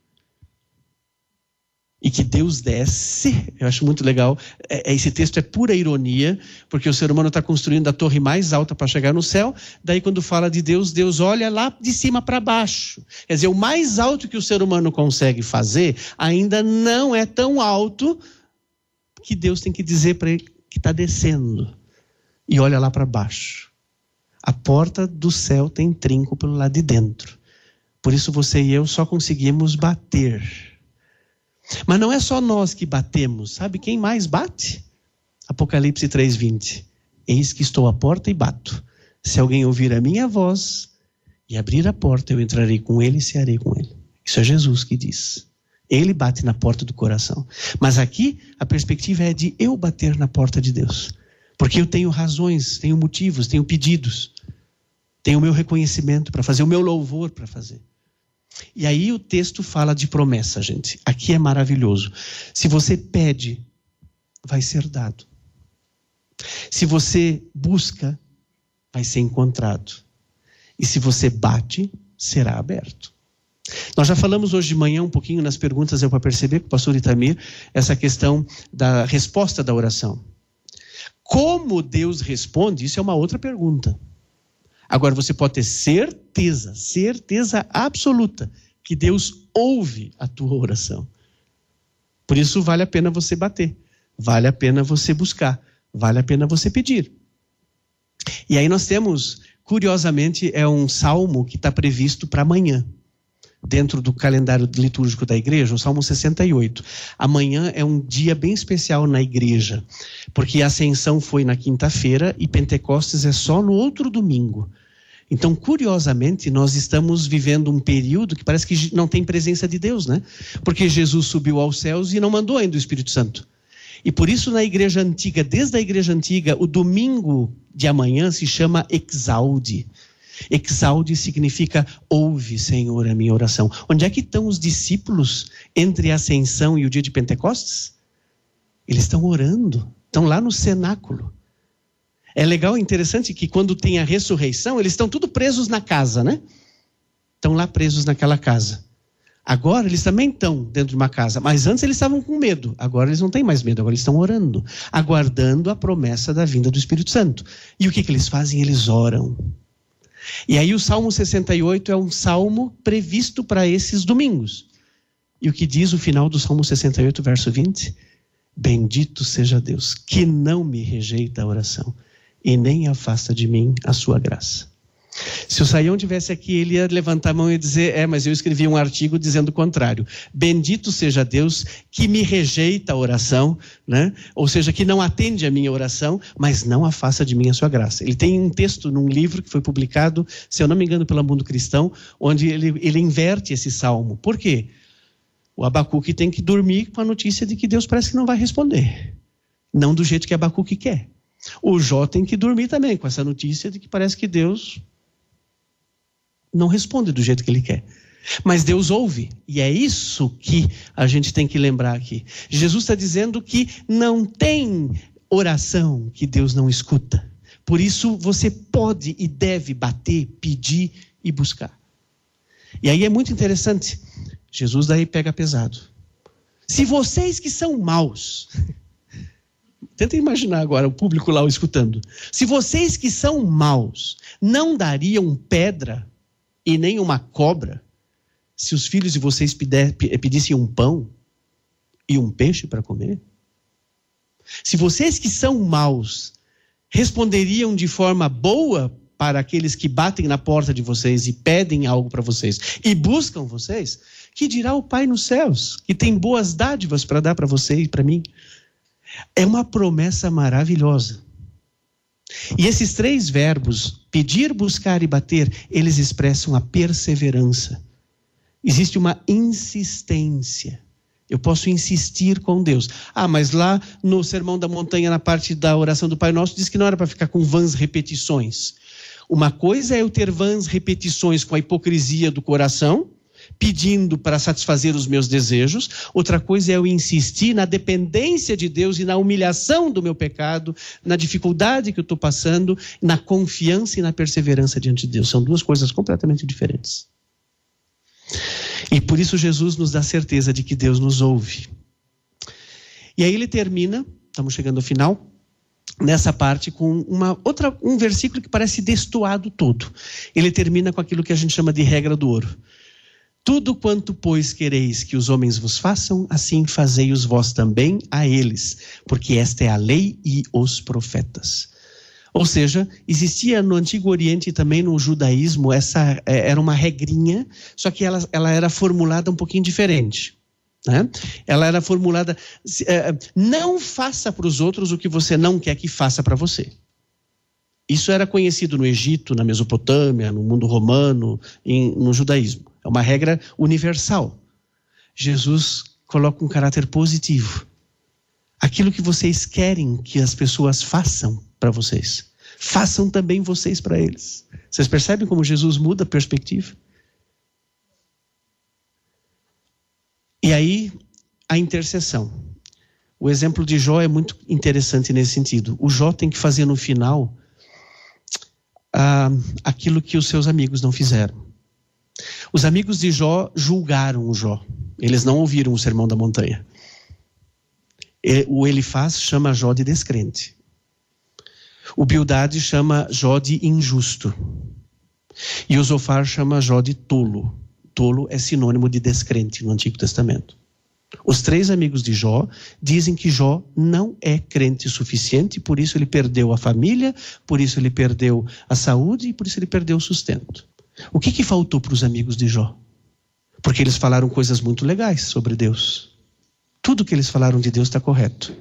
e que Deus desce. Eu acho muito legal. É, é, esse texto é pura ironia, porque o ser humano está construindo a torre mais alta para chegar no céu. Daí, quando fala de Deus, Deus olha lá de cima para baixo. Quer dizer, o mais alto que o ser humano consegue fazer ainda não é tão alto que Deus tem que dizer para ele que está descendo. E olha lá para baixo. A porta do céu tem trinco pelo lado de dentro. Por isso você e eu só conseguimos bater mas não é só nós que batemos, sabe quem mais bate? Apocalipse 3:20. Eis que estou à porta e bato. Se alguém ouvir a minha voz e abrir a porta, eu entrarei com ele e cearei com ele. Isso é Jesus que diz. Ele bate na porta do coração. Mas aqui a perspectiva é de eu bater na porta de Deus. Porque eu tenho razões, tenho motivos, tenho pedidos, tenho o meu reconhecimento para fazer, o meu louvor para fazer. E aí o texto fala de promessa, gente. Aqui é maravilhoso. Se você pede, vai ser dado. Se você busca, vai ser encontrado. E se você bate, será aberto. Nós já falamos hoje de manhã um pouquinho nas perguntas, eu para perceber com o pastor Itamir, essa questão da resposta da oração. Como Deus responde, isso é uma outra pergunta. Agora você pode ter certeza, certeza absoluta, que Deus ouve a tua oração. Por isso vale a pena você bater, vale a pena você buscar, vale a pena você pedir. E aí nós temos, curiosamente, é um salmo que está previsto para amanhã, dentro do calendário litúrgico da igreja, o Salmo 68. Amanhã é um dia bem especial na igreja, porque a ascensão foi na quinta-feira e Pentecostes é só no outro domingo. Então, curiosamente, nós estamos vivendo um período que parece que não tem presença de Deus, né? Porque Jesus subiu aos céus e não mandou ainda o Espírito Santo. E por isso, na igreja antiga, desde a igreja antiga, o domingo de amanhã se chama Exalde. Exalde significa ouve, Senhor, a minha oração. Onde é que estão os discípulos entre a ascensão e o dia de Pentecostes? Eles estão orando, estão lá no cenáculo. É legal, interessante que quando tem a ressurreição, eles estão tudo presos na casa, né? Estão lá presos naquela casa. Agora eles também estão dentro de uma casa, mas antes eles estavam com medo. Agora eles não têm mais medo, agora eles estão orando, aguardando a promessa da vinda do Espírito Santo. E o que, que eles fazem? Eles oram. E aí o Salmo 68 é um salmo previsto para esses domingos. E o que diz o final do Salmo 68, verso 20? Bendito seja Deus, que não me rejeita a oração e nem afasta de mim a sua graça. Se o Saião tivesse aqui, ele ia levantar a mão e dizer: É, mas eu escrevi um artigo dizendo o contrário. Bendito seja Deus que me rejeita a oração, né? ou seja, que não atende a minha oração, mas não afasta de mim a sua graça. Ele tem um texto num livro que foi publicado, se eu não me engano, pela Mundo Cristão, onde ele, ele inverte esse salmo. Por quê? O Abacuque tem que dormir com a notícia de que Deus parece que não vai responder. Não do jeito que Abacuque quer. O Jó tem que dormir também com essa notícia de que parece que Deus não responde do jeito que ele quer. Mas Deus ouve, e é isso que a gente tem que lembrar aqui. Jesus está dizendo que não tem oração que Deus não escuta. Por isso você pode e deve bater, pedir e buscar. E aí é muito interessante. Jesus daí pega pesado. Se vocês que são maus, Tenta imaginar agora o público lá escutando. Se vocês que são maus não dariam pedra e nem uma cobra, se os filhos de vocês pedissem um pão e um peixe para comer? Se vocês que são maus responderiam de forma boa para aqueles que batem na porta de vocês e pedem algo para vocês e buscam vocês, que dirá o Pai nos céus, que tem boas dádivas para dar para você e para mim. É uma promessa maravilhosa. E esses três verbos, pedir, buscar e bater, eles expressam a perseverança. Existe uma insistência. Eu posso insistir com Deus. Ah, mas lá no Sermão da Montanha, na parte da oração do Pai Nosso, diz que não era para ficar com vãs repetições. Uma coisa é eu ter vãs repetições com a hipocrisia do coração, pedindo para satisfazer os meus desejos. Outra coisa é eu insistir na dependência de Deus e na humilhação do meu pecado, na dificuldade que eu estou passando, na confiança e na perseverança diante de Deus. São duas coisas completamente diferentes. E por isso Jesus nos dá certeza de que Deus nos ouve. E aí ele termina, estamos chegando ao final, nessa parte com uma outra um versículo que parece destoado todo. Ele termina com aquilo que a gente chama de regra do ouro. Tudo quanto, pois, quereis que os homens vos façam, assim fazei-os vós também a eles, porque esta é a lei e os profetas. Ou seja, existia no Antigo Oriente e também no judaísmo, essa é, era uma regrinha, só que ela, ela era formulada um pouquinho diferente. Né? Ela era formulada: é, não faça para os outros o que você não quer que faça para você. Isso era conhecido no Egito, na Mesopotâmia, no mundo romano, em, no judaísmo. É uma regra universal. Jesus coloca um caráter positivo. Aquilo que vocês querem que as pessoas façam para vocês. Façam também vocês para eles. Vocês percebem como Jesus muda a perspectiva? E aí, a intercessão. O exemplo de Jó é muito interessante nesse sentido. O Jó tem que fazer no final ah, aquilo que os seus amigos não fizeram. Os amigos de Jó julgaram o Jó. Eles não ouviram o sermão da montanha. O Elifaz chama Jó de descrente. O Bildade chama Jó de injusto. E o Zofar chama Jó de tolo. Tolo é sinônimo de descrente no Antigo Testamento. Os três amigos de Jó dizem que Jó não é crente suficiente, por isso ele perdeu a família, por isso ele perdeu a saúde e por isso ele perdeu o sustento. O que, que faltou para os amigos de Jó? Porque eles falaram coisas muito legais sobre Deus. Tudo que eles falaram de Deus está correto.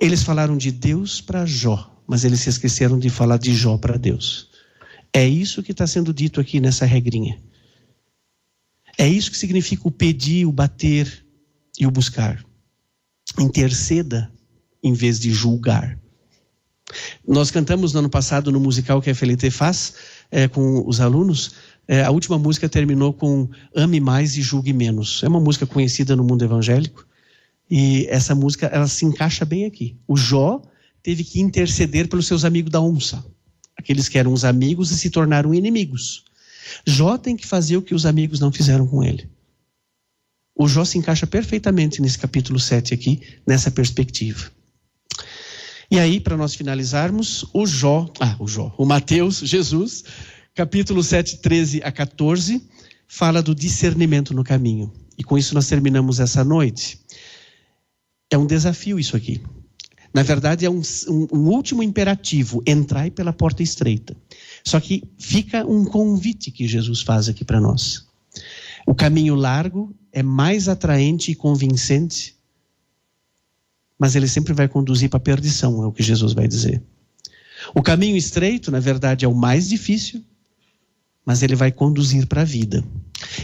Eles falaram de Deus para Jó, mas eles se esqueceram de falar de Jó para Deus. É isso que está sendo dito aqui nessa regrinha. É isso que significa o pedir, o bater e o buscar. Interceda em vez de julgar. Nós cantamos no ano passado no musical que a FLT faz é, com os alunos. É, a última música terminou com Ame Mais e Julgue Menos. É uma música conhecida no mundo evangélico. E essa música, ela se encaixa bem aqui. O Jó teve que interceder pelos seus amigos da onça. Aqueles que eram os amigos e se tornaram inimigos. Jó tem que fazer o que os amigos não fizeram com ele. O Jó se encaixa perfeitamente nesse capítulo 7 aqui, nessa perspectiva. E aí, para nós finalizarmos, o Jó, ah, o Jó, o Mateus, Jesus, capítulo 7, 13 a 14, fala do discernimento no caminho. E com isso nós terminamos essa noite. É um desafio isso aqui. Na verdade, é um, um, um último imperativo: entrai pela porta estreita. Só que fica um convite que Jesus faz aqui para nós. O caminho largo é mais atraente e convincente, mas ele sempre vai conduzir para a perdição, é o que Jesus vai dizer. O caminho estreito, na verdade, é o mais difícil, mas ele vai conduzir para a vida.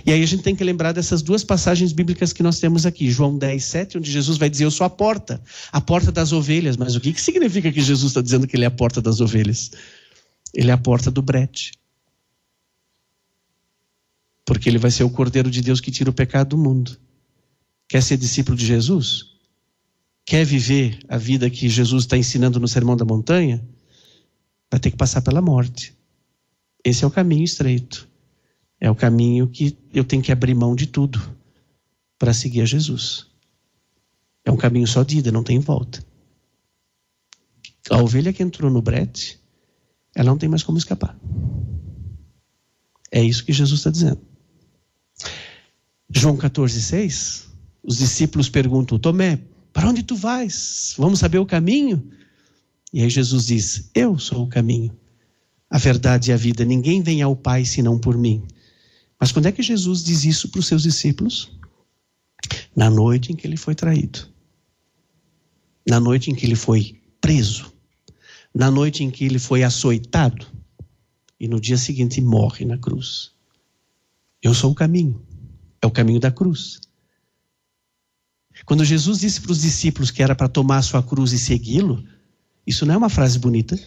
E aí a gente tem que lembrar dessas duas passagens bíblicas que nós temos aqui. João 10, 7, onde Jesus vai dizer: Eu sou a porta, a porta das ovelhas. Mas o que, que significa que Jesus está dizendo que ele é a porta das ovelhas? Ele é a porta do brete. Porque ele vai ser o Cordeiro de Deus que tira o pecado do mundo. Quer ser discípulo de Jesus? Quer viver a vida que Jesus está ensinando no Sermão da Montanha? Vai ter que passar pela morte. Esse é o caminho estreito. É o caminho que eu tenho que abrir mão de tudo para seguir a Jesus. É um caminho só de ida, não tem volta. A ovelha que entrou no brete, ela não tem mais como escapar. É isso que Jesus está dizendo. João 14, 6, os discípulos perguntam: Tomé, para onde tu vais? Vamos saber o caminho? E aí Jesus diz: Eu sou o caminho, a verdade e a vida. Ninguém vem ao Pai senão por mim. Mas quando é que Jesus diz isso para os seus discípulos? Na noite em que ele foi traído. Na noite em que ele foi preso. Na noite em que ele foi açoitado. E no dia seguinte morre na cruz. Eu sou o caminho. É o caminho da cruz. Quando Jesus disse para os discípulos que era para tomar a sua cruz e segui-lo, isso não é uma frase bonita,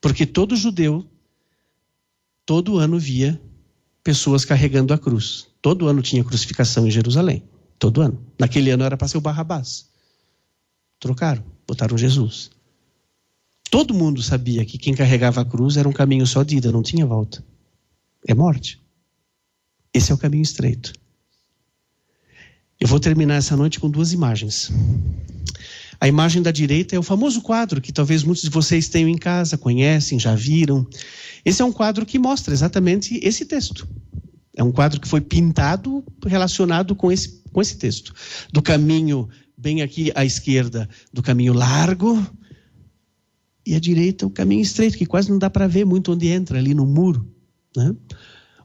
porque todo judeu, todo ano via pessoas carregando a cruz. Todo ano tinha crucificação em Jerusalém. Todo ano. Naquele ano era para ser o Barrabás. Trocaram, botaram Jesus. Todo mundo sabia que quem carregava a cruz era um caminho só de ida, não tinha volta. É morte. Esse é o caminho estreito. Eu vou terminar essa noite com duas imagens. A imagem da direita é o famoso quadro que talvez muitos de vocês tenham em casa, conhecem, já viram. Esse é um quadro que mostra exatamente esse texto. É um quadro que foi pintado relacionado com esse, com esse texto. Do caminho, bem aqui à esquerda, do caminho largo, e à direita, o caminho estreito, que quase não dá para ver muito onde entra, ali no muro. Né?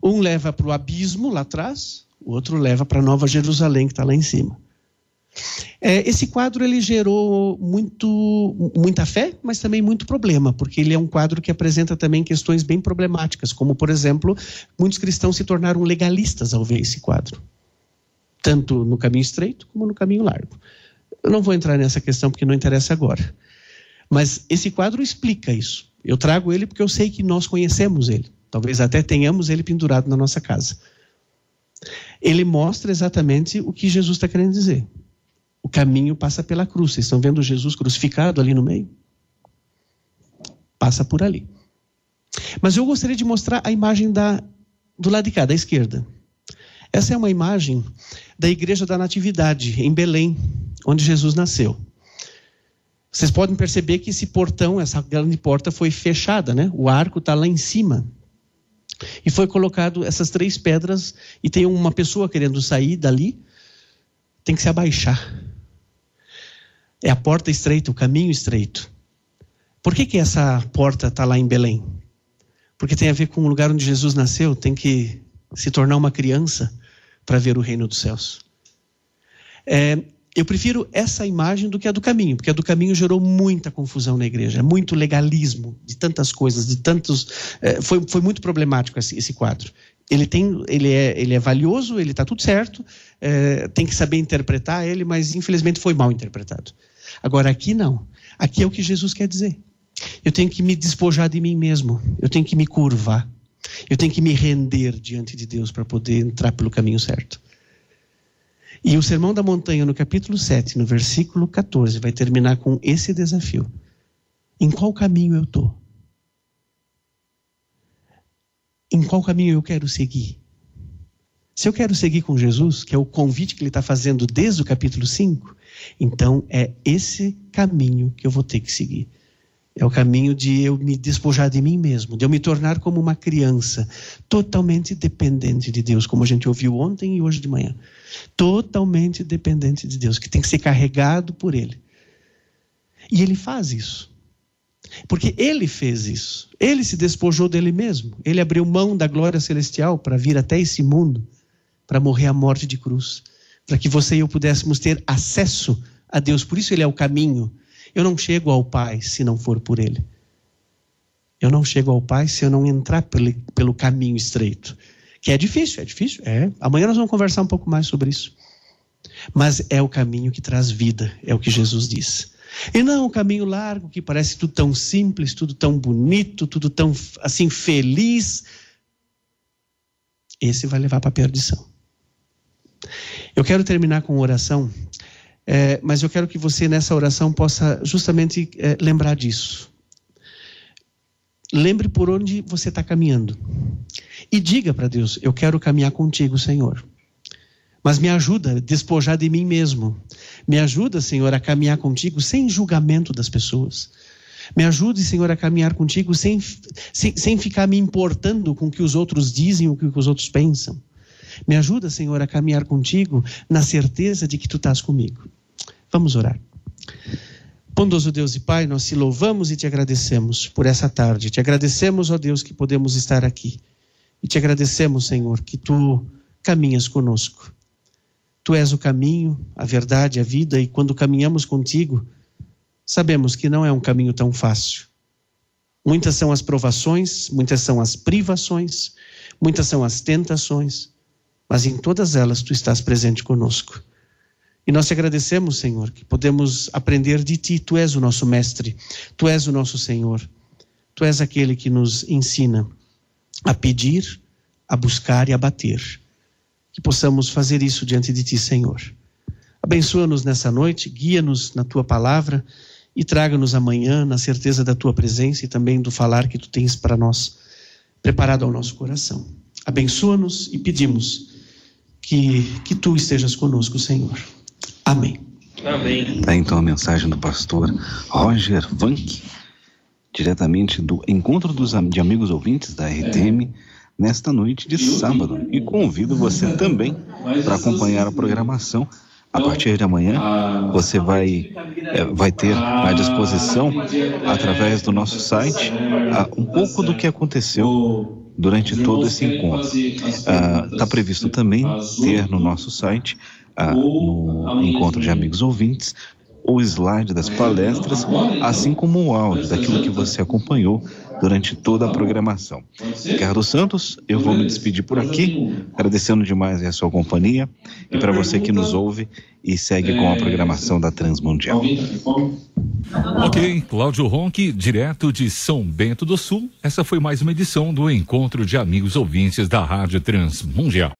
Um leva para o abismo lá atrás, o outro leva para Nova Jerusalém, que está lá em cima. É, esse quadro ele gerou muito, muita fé, mas também muito problema, porque ele é um quadro que apresenta também questões bem problemáticas, como, por exemplo, muitos cristãos se tornaram legalistas ao ver esse quadro, tanto no caminho estreito como no caminho largo. Eu não vou entrar nessa questão porque não interessa agora. Mas esse quadro explica isso. Eu trago ele porque eu sei que nós conhecemos ele. Talvez até tenhamos ele pendurado na nossa casa ele mostra exatamente o que Jesus está querendo dizer. O caminho passa pela cruz. Vocês estão vendo Jesus crucificado ali no meio? Passa por ali. Mas eu gostaria de mostrar a imagem da, do lado de cá, da esquerda. Essa é uma imagem da Igreja da Natividade, em Belém, onde Jesus nasceu. Vocês podem perceber que esse portão, essa grande porta, foi fechada, né? O arco está lá em cima. E foi colocado essas três pedras e tem uma pessoa querendo sair dali, tem que se abaixar. É a porta estreita, o caminho estreito. Por que, que essa porta está lá em Belém? Porque tem a ver com o lugar onde Jesus nasceu, tem que se tornar uma criança para ver o reino dos céus. É, eu prefiro essa imagem do que a do caminho, porque a do caminho gerou muita confusão na igreja, muito legalismo de tantas coisas, de tantos. É, foi, foi muito problemático esse, esse, quadro. Ele, tem, ele, é, ele é valioso, ele está tudo certo, é, tem que saber interpretar ele, mas infelizmente foi mal interpretado. Agora aqui não. Aqui é o que Jesus quer dizer. Eu tenho que me despojar de mim mesmo, eu tenho que me curvar, eu tenho que me render diante de Deus para poder entrar pelo caminho certo. E o Sermão da Montanha, no capítulo 7, no versículo 14, vai terminar com esse desafio: Em qual caminho eu estou? Em qual caminho eu quero seguir? Se eu quero seguir com Jesus, que é o convite que ele está fazendo desde o capítulo 5, então é esse caminho que eu vou ter que seguir. É o caminho de eu me despojar de mim mesmo, de eu me tornar como uma criança, totalmente dependente de Deus, como a gente ouviu ontem e hoje de manhã. Totalmente dependente de Deus, que tem que ser carregado por Ele. E Ele faz isso. Porque Ele fez isso. Ele se despojou dele mesmo. Ele abriu mão da glória celestial para vir até esse mundo, para morrer a morte de cruz, para que você e eu pudéssemos ter acesso a Deus. Por isso Ele é o caminho eu não chego ao Pai se não for por Ele. Eu não chego ao Pai se eu não entrar pelo, pelo caminho estreito. Que é difícil, é difícil. É. Amanhã nós vamos conversar um pouco mais sobre isso. Mas é o caminho que traz vida, é o que Jesus diz. E não o caminho largo que parece tudo tão simples, tudo tão bonito, tudo tão assim feliz. Esse vai levar para a perdição. Eu quero terminar com uma oração é, mas eu quero que você, nessa oração, possa justamente é, lembrar disso. Lembre por onde você está caminhando. E diga para Deus: Eu quero caminhar contigo, Senhor. Mas me ajuda a despojar de mim mesmo. Me ajuda, Senhor, a caminhar contigo sem julgamento das pessoas. Me ajude, Senhor, a caminhar contigo sem, sem, sem ficar me importando com o que os outros dizem o que os outros pensam. Me ajuda, Senhor, a caminhar contigo na certeza de que tu estás comigo. Vamos orar. Bondoso Deus e Pai, nós te louvamos e te agradecemos por essa tarde. Te agradecemos, ó Deus, que podemos estar aqui. E te agradecemos, Senhor, que tu caminhas conosco. Tu és o caminho, a verdade, a vida, e quando caminhamos contigo, sabemos que não é um caminho tão fácil. Muitas são as provações, muitas são as privações, muitas são as tentações, mas em todas elas tu estás presente conosco. E nós te agradecemos, Senhor, que podemos aprender de ti. Tu és o nosso mestre, tu és o nosso Senhor. Tu és aquele que nos ensina a pedir, a buscar e a bater. Que possamos fazer isso diante de ti, Senhor. Abençoa-nos nessa noite, guia-nos na tua palavra e traga-nos amanhã na certeza da tua presença e também do falar que tu tens para nós, preparado ao nosso coração. Abençoa-nos e pedimos que, que tu estejas conosco, Senhor. Amém. Amém. Tá então a mensagem do pastor Roger Vank, diretamente do Encontro dos, de Amigos Ouvintes da RTM, nesta noite de sábado. E convido você também para acompanhar a programação. A partir de amanhã, você vai, é, vai ter à disposição, através do nosso site, um pouco do que aconteceu durante todo esse encontro. Está previsto também ter no nosso site ah, no encontro de amigos ouvintes, o slide das palestras, assim como o áudio daquilo que você acompanhou durante toda a programação. Ricardo Santos, eu vou me despedir por aqui, agradecendo demais a sua companhia e para você que nos ouve e segue com a programação da Transmundial. Ok, Cláudio Ronque, direto de São Bento do Sul. Essa foi mais uma edição do Encontro de Amigos Ouvintes da Rádio Transmundial.